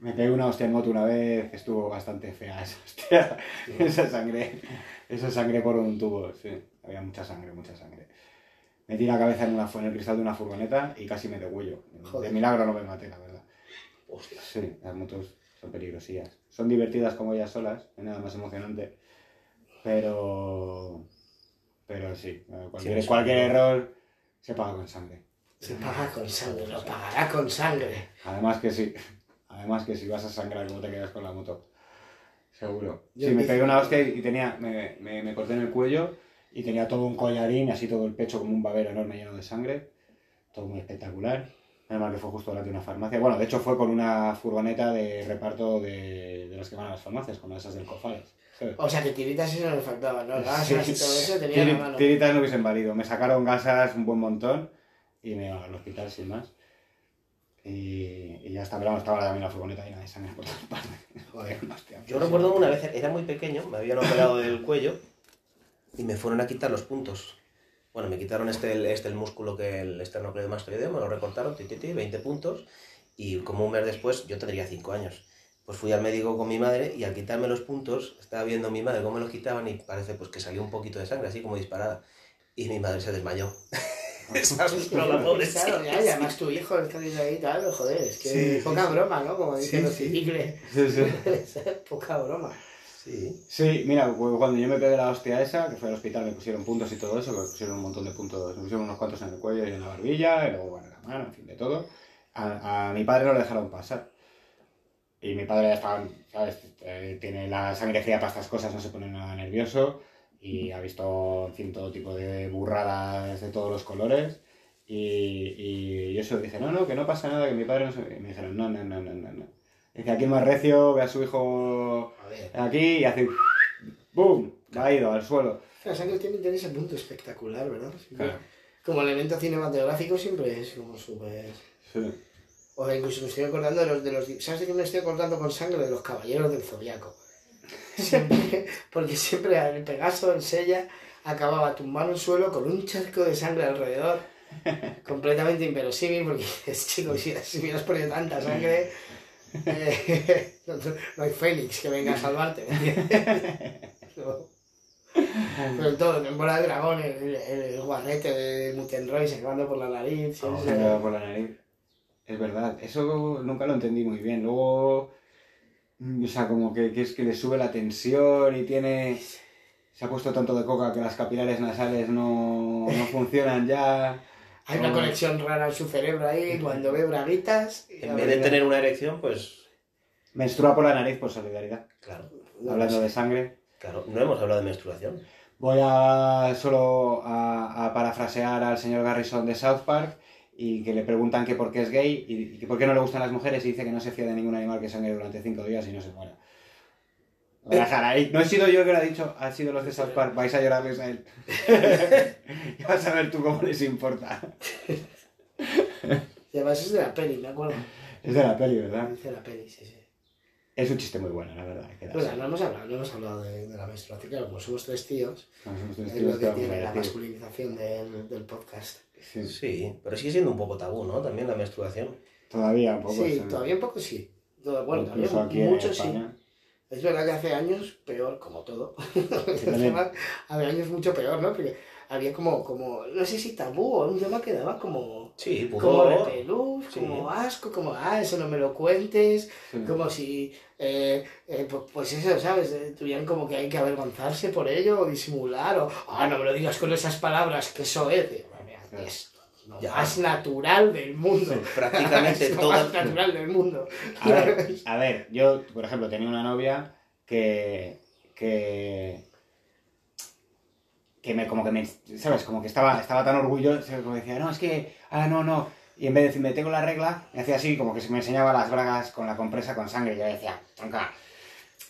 Me pegué una hostia en moto una vez, estuvo bastante fea esa hostia. *laughs* Esa sangre. Esa sangre por un tubo, sí. Había mucha sangre, mucha sangre. metí la cabeza en, una, en el cristal de una furgoneta y casi me degüello. De milagro no me maté, la verdad. Hostia. Sí, las motos son peligrosías. Son divertidas como ellas solas, no hay nada más emocionante. Pero. Pero sí, eh, cualquier, Tienes cualquier error se paga con sangre. Se paga con sangre, lo pagará con sangre. Además que sí. Además que si vas a sangrar, ¿cómo te quedas con la moto? Seguro. Yo sí, me pegué una hostia y tenía. Me, me, me corté en el cuello y tenía todo un collarín, así todo el pecho como un babero enorme lleno de sangre. Todo muy espectacular. Además que fue justo delante de una farmacia. Bueno, de hecho fue con una furgoneta de reparto de, de las que van a las farmacias, con esas del Cofales. ¿sabes? O sea que tiritas eso no le faltaba, ¿no? Gasas Sí, y todo eso tenía en la mano. Tiritas no hubiesen valido. Me sacaron gasas un buen montón y me iban al hospital sin más. Y, y ya está, pero estaba también la furgoneta llena de sangre por todas partes. *laughs* Joder, hostia. Yo recuerdo una vez, era muy pequeño, me habían operado del cuello y me fueron a quitar los puntos. Bueno, me quitaron este, el- este el músculo que el esternocleidomastoideo, me lo recortaron, ti, ti, ti, 20 puntos, y como un mes después, yo tendría 5 años. Pues fui al médico con mi madre y al quitarme los puntos, estaba viendo a mi madre cómo me los quitaban y parece pues que salió un poquito de sangre, así como disparada. Y mi madre se desmayó. Se asustó la pobre. Claro, ya, y además tu hijo está ahí y tal, joder, es que Sí, poca broma, ¿no? Como dicen Sí, los sí. cicles. Sí, sí. *laughs* poca broma. Sí. Sí, mira, cu- cuando yo me pegué la hostia esa, que fue al hospital, me pusieron puntos y todo eso, me pusieron un montón de puntos, me pusieron unos cuantos en el cuello y en la barbilla, y luego bueno, en la mano, en fin, de todo. A, a mi padre no le dejaron pasar. Y mi padre ya estaba, ¿sabes? Eh, Tiene la sangre fría para estas cosas, no se pone nada nervioso y ha visto, en fin, todo tipo de burradas de todos los colores. Y, y yo se lo dije, no, no, que no pasa nada, que mi padre no se... Y me dijeron, no, no, no, no, no. no. Dice, aquí el más recio, ve a su hijo aquí y hace ¡Bum! Caído al suelo. La sangre tiene, tiene ese punto espectacular, ¿verdad? Claro. Como elemento cinematográfico siempre es como súper... Sí. O incluso me estoy acordando de los, de los... ¿Sabes de qué me estoy acordando con sangre? De los caballeros del Zodiaco. *laughs* Siempre, porque siempre el Pegaso, el Sella, acababa tumbado en el suelo con un charco de sangre alrededor. Completamente inverosímil, porque *laughs* dices, chico, si, si hubieras perdido tanta sangre, *laughs* eh, no, hay Fénix que venga a salvarte. No. *laughs* Pero todo, en Bola de Dragón, el, el, guarrete de Mutenroy sacando por la nariz. Oh, se va por la nariz. Es verdad, eso nunca lo entendí muy bien. Luego, mm, o sea, como que, que es que le sube la tensión y tiene... Se ha puesto tanto de coca que las capilares nasales no, no funcionan ya. Hay una conexión rara en su cerebro ahí cuando ve braguitas. y En a vez de tener una erección, pues Menstrua por la nariz por solidaridad. claro, no Hablando de sangre. claro. No hemos hablado de menstruación. Voy a solo a, a parafrasear al señor Garrison de South Park y que le preguntan que por qué es gay y, y que por qué no le gustan las mujeres y dice que no se fía de ningún animal que sangre durante cinco días y no se muera. Lo voy a dejar ahí. No he sido yo que lo ha dicho, han sido los de South Park. Vais a llorarles a él. *laughs* y vas a ver tú cómo les importa. Y además es de la peli, me acuerdo. Es de la peli, ¿verdad? Es de la peli, sí, sí. Es un chiste muy bueno, la verdad. que Pues no hemos hablado, no hemos hablado de, de la menstruación, claro, como somos tres tíos, hemos es tenido lo que tiene la masculinización del, del podcast. Sí, Sí, pero sigue siendo un poco tabú, ¿no? También la menstruación. Todavía un poco. Sí, sí. todavía un poco sí. Bueno, todavía mucho sí. Es verdad que hace años, peor, como todo. *laughs* hace años mucho peor, ¿no? Porque había como, como, no sé si tabú o un tema que daba como, Sí, como repelús, Sí. como asco, como, ah, eso no me lo cuentes, Sí. como si, eh, eh, pu- pues eso, ¿sabes? Eh, tuvieran como que hay que avergonzarse por ello o disimular, o, ah, no me lo digas con esas palabras, que eso es, Lo Ya. más natural del mundo. Prácticamente es *laughs* lo más natural del mundo. A ver, *laughs* a ver, yo, por ejemplo, tenía una novia que. que. que me, como que me, ¿sabes? Como que estaba, estaba tan orgullosa, como decía, no, es que, ah, no, no. Y en vez de decirme, tengo la regla, me hacía así, como que se me enseñaba las bragas con la compresa con sangre. Y yo decía, tronca,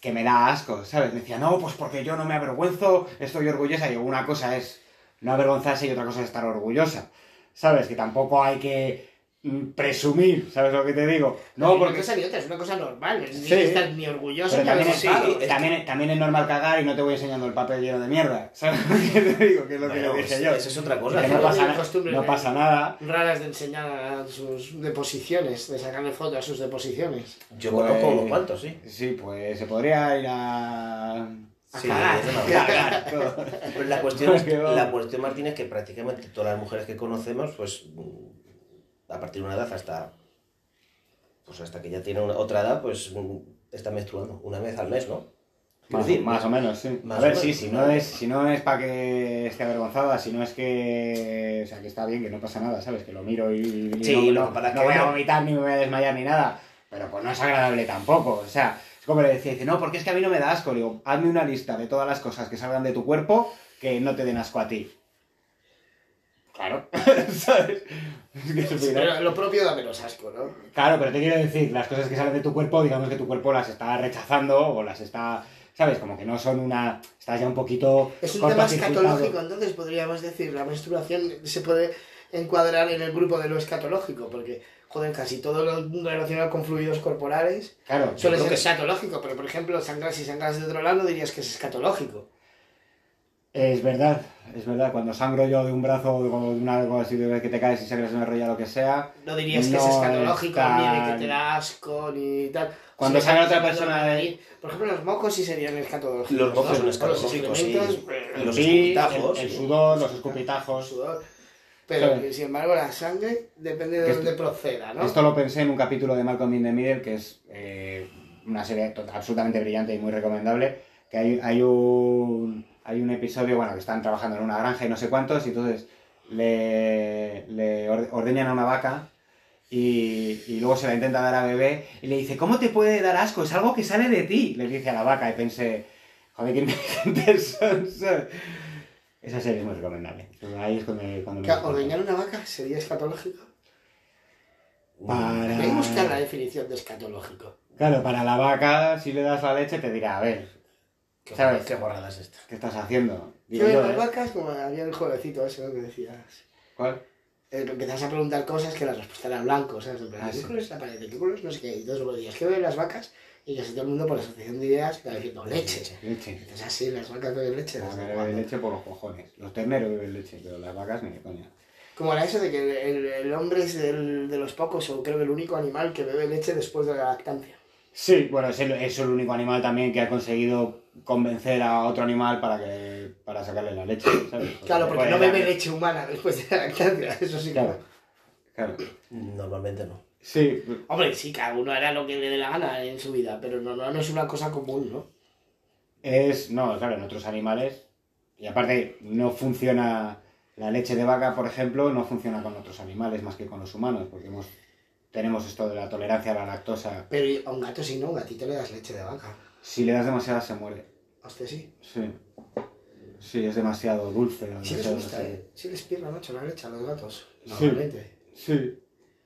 que me da asco, ¿sabes? Me decía, no, pues porque yo no me avergüenzo, estoy orgullosa. Y una cosa es no avergonzarse y otra cosa es estar orgullosa, ¿sabes? Que tampoco hay que mm, presumir, ¿sabes lo que te digo? No, porque... una cosa ni otra, es una cosa normal, no es Sí. estar ni orgulloso Pero ni también es, avergonzado. es- también, también es normal cagar y no te voy enseñando el papel lleno de mierda. ¿Sabes lo que te digo? Que es lo que Bueno, le dije eso- yo. Eso es otra cosa. No pasa, na- no pasa nada. raras de enseñar a sus deposiciones, de sacarle fotos a sus deposiciones. Yo Pues- conozco unos cuantos, sí. Sí, pues se podría ir a Sí, *laughs* cagar. Pero la cuestión, es, Que vamos. la cuestión, Martín, es que prácticamente todas las mujeres que conocemos, pues mm, a partir de una edad hasta pues hasta que ya tiene una- otra edad, pues mm, está menstruando una vez al mes, ¿no? Más, decir, más o menos, sí. más a ver, sí, si ¿no? no es, si no es para que esté avergonzada, si no es que. O sea, que está bien, que no pasa nada, ¿sabes? Que lo miro y, y Sí, no, no- que pasa no que voy a vomitar ni me voy a desmayar ni nada. Pero pues no es agradable tampoco. O sea, como le decía, dice, no, porque es que a mí no me da asco. Le digo, hazme una lista de todas las cosas que salgan de tu cuerpo que no te den asco a ti. Claro, *laughs* ¿sabes? Es que Sí, pero lo propio da menos asco, ¿no? Claro, pero te quiero decir, las cosas que salen de tu cuerpo, digamos que tu cuerpo las está rechazando o las está, ¿sabes? Como que no son una... Estás ya un poquito... Es un tema escatológico, entonces podríamos decir, la menstruación se puede encuadrar en el grupo de lo escatológico, porque, joder, casi todo lo relacionado con fluidos corporales Claro, suele creo ser que- escatológico, pero por ejemplo, sangrar si sangras de otro lado dirías que es escatológico. es verdad, es verdad. Cuando sangro yo de un brazo o de una, algo así de que te caes y sangras en una rodilla lo que sea, No dirías que es escatológico, es ni de tan- que te da asco, ni tal. Cuando Si sangra sangras otra persona de- nariz, Por ejemplo, los mocos sí serían escatológicos. Los mocos ¿no? son Los escatológicos, sí. Y los sí, escupitajos, el, sudor, los el escupitajos. sudor. Pero Claro. que, sin embargo, la sangre depende de dónde proceda, ¿no? Esto lo pensé en un capítulo de Malcolm in the Middle, que es eh, una serie absolutamente brillante y muy recomendable, que hay, hay, un, hay un episodio, bueno, que están trabajando en una granja y no sé cuántos, y entonces le, le orde- ordeñan a una vaca y, y luego se la intenta dar a bebé y le dice, ¿cómo te puede dar asco? Es algo que sale de ti, le dice a la vaca y pensé, joder, qué *laughs* inteligentes son. ¿sabes? Esa serie es muy recomendable. Ahí es cuando, cuando me- ¿Ordeñar una vaca sería escatológico? Para... Voy a buscar la definición de escatológico. Claro, para la vaca, si le das la leche, te dirá, a ver, ¿Qué, ¿Sabes? qué borrada es esta? ¿qué estás haciendo? Digo yo, las ¿eh? vacas, como había el jueguecito ese ¿no? que decías. ¿Cuál? Eh, empiezas a preguntar cosas que la respuesta era blanco, ¿sabes? En plan, Ah, ¿qué sí. color es la pared? ¿Qué color es no sé qué? Y entonces luego decías, ¿qué beben las vacas? Y casi todo el mundo por la asociación de ideas está diciendo leche. Leche. Entonces así, las vacas beben leche. La desde vaca cuándo? bebe leche por los cojones. Los terneros beben leche, pero las vacas ni de coña. Como era eso de que el, el hombre es del- de los pocos, o creo que el único animal que bebe leche después de la lactancia. Sí, bueno, es el, es el único animal también que ha conseguido convencer a otro animal para que para sacarle la leche, ¿sabes? Claro, porque no bebe leche humana después de la lactancia, *laughs* eso sí. Claro. Normalmente no. Sí, Hombre, sí, cada uno hará lo que le dé la gana en su vida, pero no, no, no es una cosa común, ¿no? es... No, claro, en otros animales... Y aparte, no funciona... La leche de vaca, por ejemplo, no funciona con otros animales más que con los humanos, porque hemos, tenemos esto de la tolerancia a la lactosa. Pero a un gato sí, no, a un gatito le das leche de vaca. Si le das demasiada, se muere. Hostia, sí. Sí. Sí, es demasiado dulce. Sí les gusta, ¿eh? Sí les pierna mucho la leche a los gatos. Sí. Normalmente. Sí.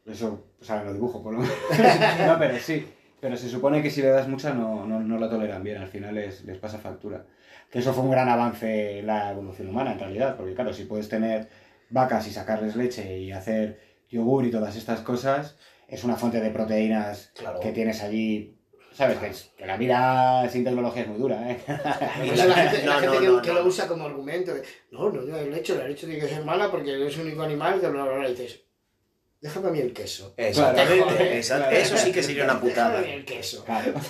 Eso, o sea, lo dibujo, por lo menos. *laughs* no, pero sí. Pero se supone que si le das mucha no, no, no la toleran bien, al final les, les pasa factura. Que eso fue un gran avance en la evolución humana, en realidad, porque claro, si puedes tener vacas y sacarles leche y hacer yogur y todas estas cosas, es una fuente de proteínas Claro. que tienes allí. ¿Sabes? Que, es- que la vida sin tecnología es muy dura, ¿eh? *laughs* La gente, la No, gente no, que, no, que no. lo usa como argumento de no, no, no, el leche, la leche tiene que ser mala porque es el único animal que y dices, déjame a mí el queso. Exactamente. Claro. Eso sí que sería una putada. Déjame a mí el queso. Claro. *laughs*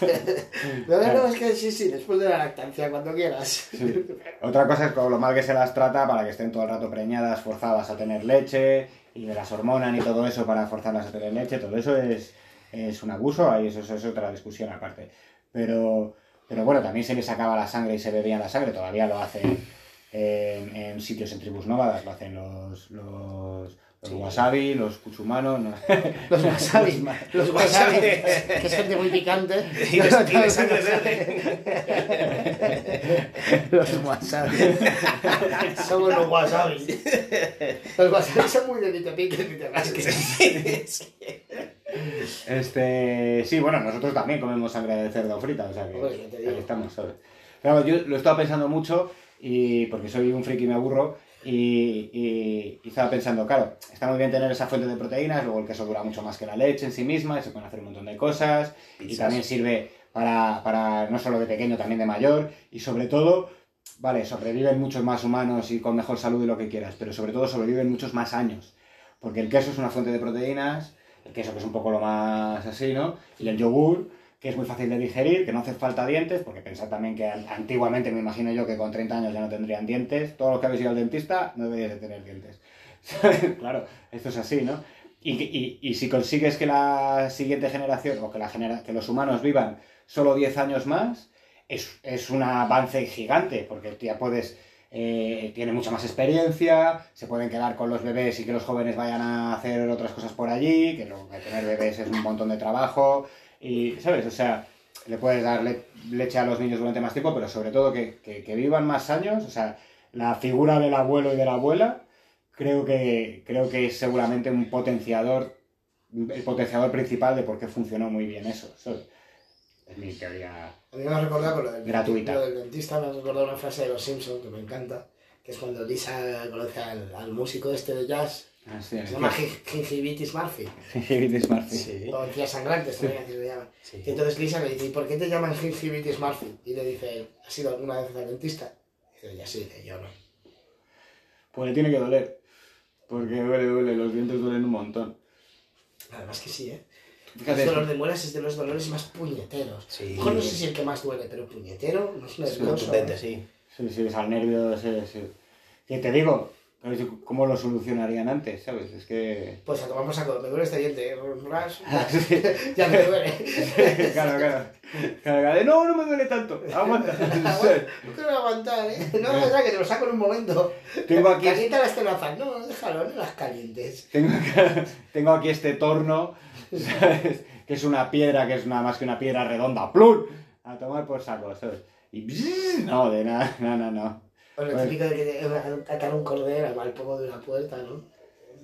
No, no, no, es que sí, sí, después de la lactancia, cuando quieras. Sí. Otra cosa es lo mal que se las trata para que estén todo el rato preñadas, forzadas a tener leche, y de las hormonas y todo eso para forzarlas a tener leche, todo eso es, es un abuso, ahí eso, eso es otra discusión aparte. Pero, pero bueno, también se les sacaba la sangre y se bebían la sangre, todavía lo hacen en, en sitios en tribus nómadas, lo hacen los, los, *laughs* los wasabi, *laughs* los cuchumanos, no. Los wasabi, los wasabi, wasabi. que es gente muy picante. *laughs* Y de, y de sangre verde. Los wasabi. Somos los wasabi. Los wasabi son muy de ni te piques ni te rasques. Este, sí, bueno, nosotros también comemos sangre de cerdo frita, o sea que ahí estamos, ¿sabes? Pero yo lo he estado pensando mucho y porque soy un friki y me aburro y, y- y estaba pensando, claro, está muy bien tener esa fuente de proteínas, luego el queso dura mucho más que la leche en sí misma y se pueden hacer un montón de cosas y también sirve para, para no solo de pequeño, también de mayor y sobre todo, vale, sobreviven muchos más humanos y con mejor salud y lo que quieras, pero sobre todo sobreviven muchos más años, porque el queso es una fuente de proteínas, el queso que es un poco lo más así, ¿no? Y el yogur que es muy fácil de digerir, que no hace falta dientes, porque pensad también que an- antiguamente me imagino yo que con 30 años ya no tendrían dientes. Todos los que habéis ido al dentista no deberíais de tener dientes. *laughs* claro, esto es así, ¿no? Y, y- y si consigues que la siguiente generación o que, la genera- que los humanos vivan solo 10 años más, es, es un avance gigante, porque ya puedes, eh, tiene mucha más experiencia, se pueden quedar con los bebés y que los jóvenes vayan a hacer otras cosas por allí, que, que tener bebés es un montón de trabajo, y, ¿sabes? O sea, le puedes dar le- leche a los niños durante más tiempo, pero sobre todo que, que- que vivan más años, o sea, la figura del abuelo y de la abuela, creo que, creo que es seguramente un potenciador, el potenciador principal de por qué funcionó muy bien eso, ¿sabes? Es mi teoría. A mí me ha recordado con lo del, Gratuita. lo del dentista, me ha recordado una frase de los Simpsons que me encanta, que es cuando Lisa conoce al, al músico este de jazz, Ah, sí, se llama Gin- Gingivitis Murphy, Gingivitis Murphy. Sí. o encías sangrantes también así se llaman. sí. Y entonces Lisa le dice, ¿y por qué te llaman Gingivitis Murphy? Y le dice, él, ¿has ido alguna vez al dentista? Y dice, ya sí, dice, yo no. Pues le tiene que doler. Porque duele, duele, los dientes duelen un montón. Además que sí, ¿eh? Fíjate, el dolor de muelas es de los dolores más puñeteros. Sí. Mejor no sé si el que más duele, pero puñetero, no es nervioso. Contundente, sí. Sí, sí, es al nervio, sí, sí. Que te digo, ¿cómo lo solucionarían antes, sabes? Es que... Pues a tomar por saco, me duele este diente, ¿eh? *laughs* Sí. *laughs* ya me duele. *laughs* claro, claro. Claro, claro. No, no me duele tanto. Aguanta. No quiero aguantar, ¿eh? No, es verdad que te lo saco en un momento. Tengo aquí, Calienta las tenazas. No, déjalo, no las calientes. tengo, tengo aquí este torno, ¿sabes? Que es una piedra, que es nada más que una piedra redonda. ¡Plum! A tomar por saco, ¿sabes? Y... No, de nada, no, no, no. O lo típico de que atar un cordero al poco de una puerta, ¿no?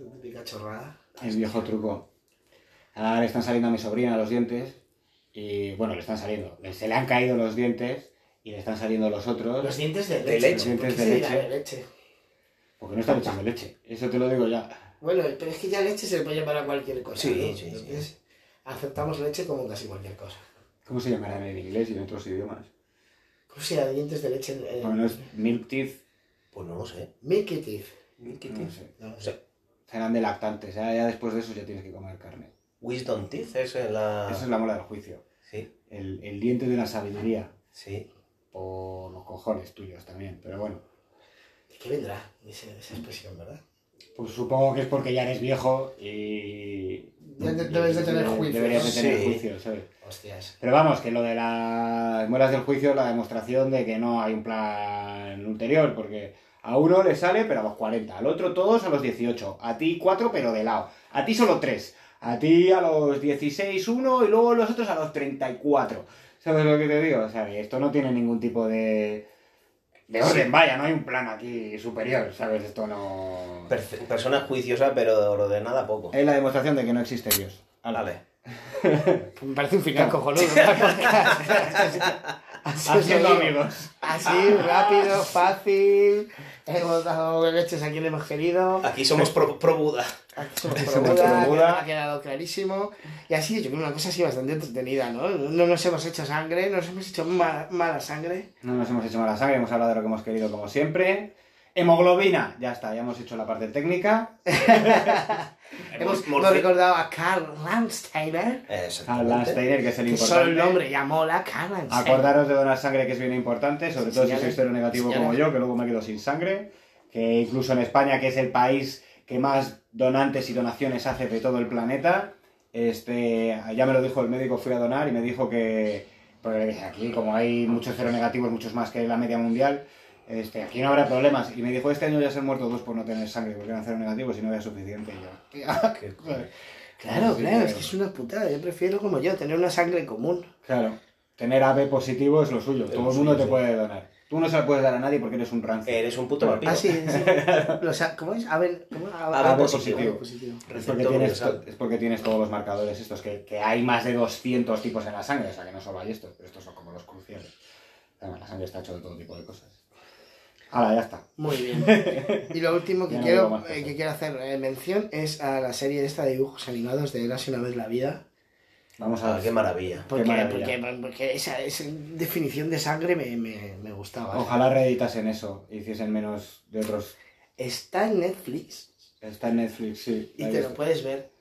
Esa típica chorrada. El viejo truco. Ahora le están saliendo a mi sobrina los dientes. Y bueno, le están saliendo. Se le han caído los dientes y le están saliendo los otros. Los dientes de De leche. leche. ¿no? ¿Por qué Dientes de leche. de leche? Porque no están hechos de leche. Eso te lo digo ya. Bueno, pero es que ya leche se le puede llamar a cualquier cosa. Sí, ¿no? sí, aceptamos leche como casi cualquier cosa. ¿Cómo se llamarán en inglés y en otros idiomas? ¿Cómo se llama dientes de leche en, en Bueno, es milk teeth. Pues no lo sé. Milky teeth? Milky No Teeth. sé. No lo O sé. sea, Serán de lactantes. Ya, ya después de eso ya tienes que comer carne. Wisdom Teeth es en la... Esa es la mola del juicio. Sí, El, el diente de la sabiduría. sí. O los cojones tuyos también. Pero bueno. ¿De qué vendrá esa, esa expresión, verdad? Pues supongo que es porque ya eres viejo y... Ya te- debes de tener juicio, Deberías de tener Sí. juicio, ¿sabes? Hostias. Pero vamos, que lo de las muelas del juicio es la demostración de que no hay un plan ulterior, porque a uno le sale, pero a los 40, al otro todos a los 18, a ti 4, pero de lado, a ti solo 3, a ti a los 16, 1 y luego los otros a los 34. ¿Sabes lo que te digo? O sea, esto no tiene ningún tipo de, de orden, vaya, no hay un plan aquí superior, ¿sabes? Esto no... Perfe- persona juiciosa, pero de nada poco. Es la demostración de que no existe Dios. Ala. Vale. *laughs* Me parece un final cojonudo. *laughs* *laughs* Así, Haciendo amigos. Así, rápido, fácil. Hemos dado leches a quien hemos querido. Aquí somos pro, pro Buda. Aquí somos pro Buda, pro Buda. Ha quedado clarísimo. Y así, yo creo que una cosa así bastante entretenida, ¿no? No nos hemos hecho sangre, no nos hemos hecho ma- mala sangre. No nos hemos hecho mala sangre, hemos hablado de lo que hemos querido como siempre. Hemoglobina, ya está, ya hemos hecho la parte técnica. *laughs* Hemos, hemos recordado a Karl Landsteiner, Exactamente. Landsteiner, que es el que importante. solo el nombre ya mola, Karl Landsteiner. Acordaros de donar sangre, que es bien importante, sobre todo si Señores, sois cero negativo señores. como yo, que luego me quedo sin sangre. Que incluso en España, que es el país que más donantes y donaciones hace de todo el planeta, este, ya me lo dijo el médico, fui a donar y me dijo que, porque aquí como hay muchos cero negativos, muchos más que la media mundial, este, aquí no habrá problemas. Y me dijo, este año ya se han muerto dos por no tener sangre, porque eran cero negativos y no había suficiente. Y yo, tía, *laughs* Qué- *laughs* Claro, Sí, claro, pero- es que es una putada. Yo prefiero como yo, tener una sangre común. Claro, tener AB positivo es lo suyo, todo el mundo te sí. puede donar. Tú no se la puedes dar a nadie porque eres un rancio. Eres un puto vampiro. Ah, sí, sí. *laughs* Los a- ¿Cómo es? A ver, ¿cómo? A- AB AB positivo. positivo. positivo. Es porque, tienes, es porque tienes todos los marcadores estos, que, que hay más de 200 tipos en la sangre, o sea que no solo hay estos, pero estos son como los cruciales. Además, la sangre está hecha de todo tipo de cosas. Ahora, ya está. Muy bien. *laughs* Y lo último que no quiero, eh, que quiero hacer eh, mención es a la serie esta de dibujos animados de Érase una vez la vida. Vamos a Ah, qué maravilla. Porque, maravilla. porque, porque esa, esa definición de sangre me, me, me gustaba. Ojalá reeditasen eso, e hiciesen menos de otros. Está en Netflix Está en Netflix, sí. y te lo puedes ver.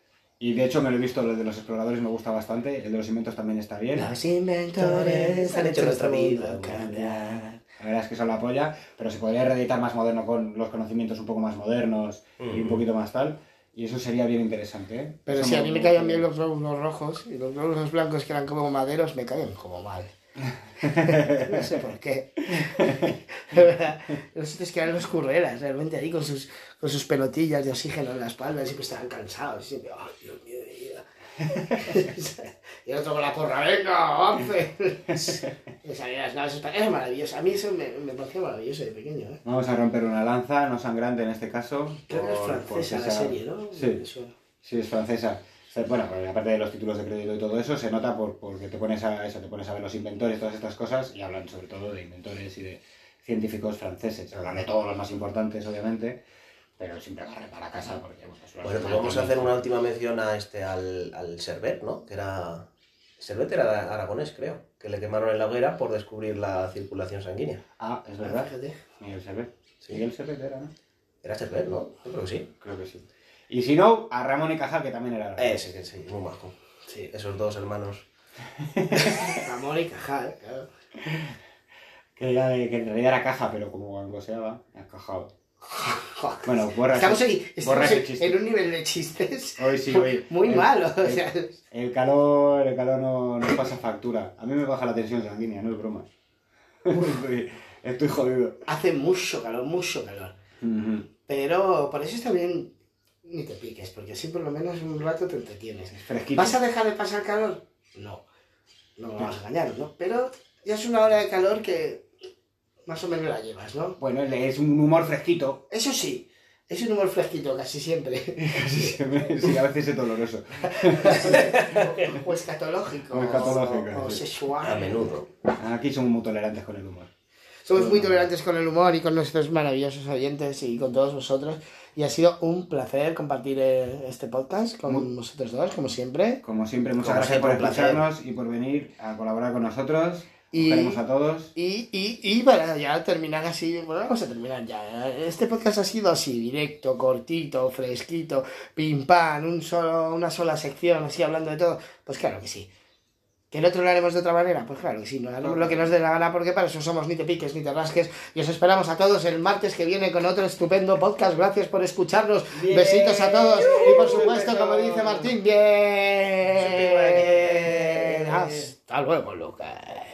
Y de hecho me lo he visto, el de los exploradores me gusta bastante, el de los inventos también está bien. Los inventores han hecho nuestra vida cambiar. La verdad es que son la polla, pero se podría reeditar más moderno con los conocimientos un poco más modernos y un poquito más tal. Y eso sería bien interesante, ¿eh? Pero Eso si a mí me me caían bien los glóbulos rojos y los glóbulos blancos que eran como maderos me caían como mal. *laughs* no sé por qué. *laughs* Verdad, los sitios que eran los curreras, realmente ahí con sus, con sus pelotillas de oxígeno en la espalda, siempre estaban cansados, siempre, ¡ay, Dios mío de vida! *laughs* y el otro con la porra, ¡venga, espaciales, era maravilloso. A mí eso me, me parecía maravilloso de pequeño, ¿eh? Vamos a romper una lanza, no sangrante en este caso. Creo que es francesa la serie, ¿no? Sí, es francesa. Bueno, pero aparte de los títulos de crédito y todo eso, se nota por, porque te pones a eso, te pones a ver los inventores, todas estas cosas, y hablan sobre todo de inventores y de científicos franceses. Hablan de todos los más importantes, obviamente, pero siempre barre para casa porque bueno, es Bueno, pues vamos a hacer una última mención a este, al, al Servet, ¿no? Que era... Servet era aragonés, creo, que le quemaron en la hoguera por descubrir la circulación sanguínea. Ah, es verdad. Fíjate. Miguel Servet. Sí. Miguel Servet era, ¿no? Era Servet, ¿no? Yo creo que sí. Creo que sí. Y si no, a Ramón y Cajal, que también era. Ese, que sí, muy majo. Sí. Esos dos hermanos. *laughs* Amor y Cajal, claro. Que, era de- que en realidad era caja, pero como angloseaba, encajado. Bueno, borra Estamos, ese- ahí, borra estamos ese en, chiste. en un nivel de chistes Hoy sí, hoy. *laughs* muy el- malo. O el- sea, El calor, el calor no, no pasa factura. A mí me baja la tensión sanguínea, no es broma. *laughs* estoy, jodido. hace mucho calor, mucho calor. Pero por eso está bien ni te piques, porque así por lo menos un rato te entretienes. Fresquito. ¿Vas a dejar de pasar calor? No. No me vas a engañar, ¿no? Pero ya es una hora de calor que más o menos la llevas, ¿no? Bueno, es un humor fresquito. Eso sí, es un humor fresquito casi siempre. *laughs* Casi siempre, sí, a veces es doloroso. *laughs* o escatológico. O escatológico, O, o sí. sexual. A menudo. Aquí somos muy tolerantes con el humor. Somos muy tolerantes con el humor y con nuestros maravillosos oyentes y con todos vosotros. Y ha sido un placer compartir eh, este podcast con Muy- vosotros dos, como siempre. Como siempre, muchas Como gracias por escucharnos y por venir a colaborar con nosotros. Y- a todos. Y, y, y para ya terminar así, bueno, vamos a terminar ya. Este podcast ha sido así, directo, cortito, fresquito, pim pam, un solo, una sola sección, así hablando de todo. Pues claro que sí. ¿Que el otro lo haremos de otra manera? Pues claro que sí, no haremos lo que nos dé la gana porque para eso somos ni te piques ni te rasques. Y os esperamos a todos el martes que viene con otro estupendo podcast. Gracias por escucharnos. Bien. Besitos a todos. Y por supuesto, como dice Martín, bien. Hasta luego, Lucas.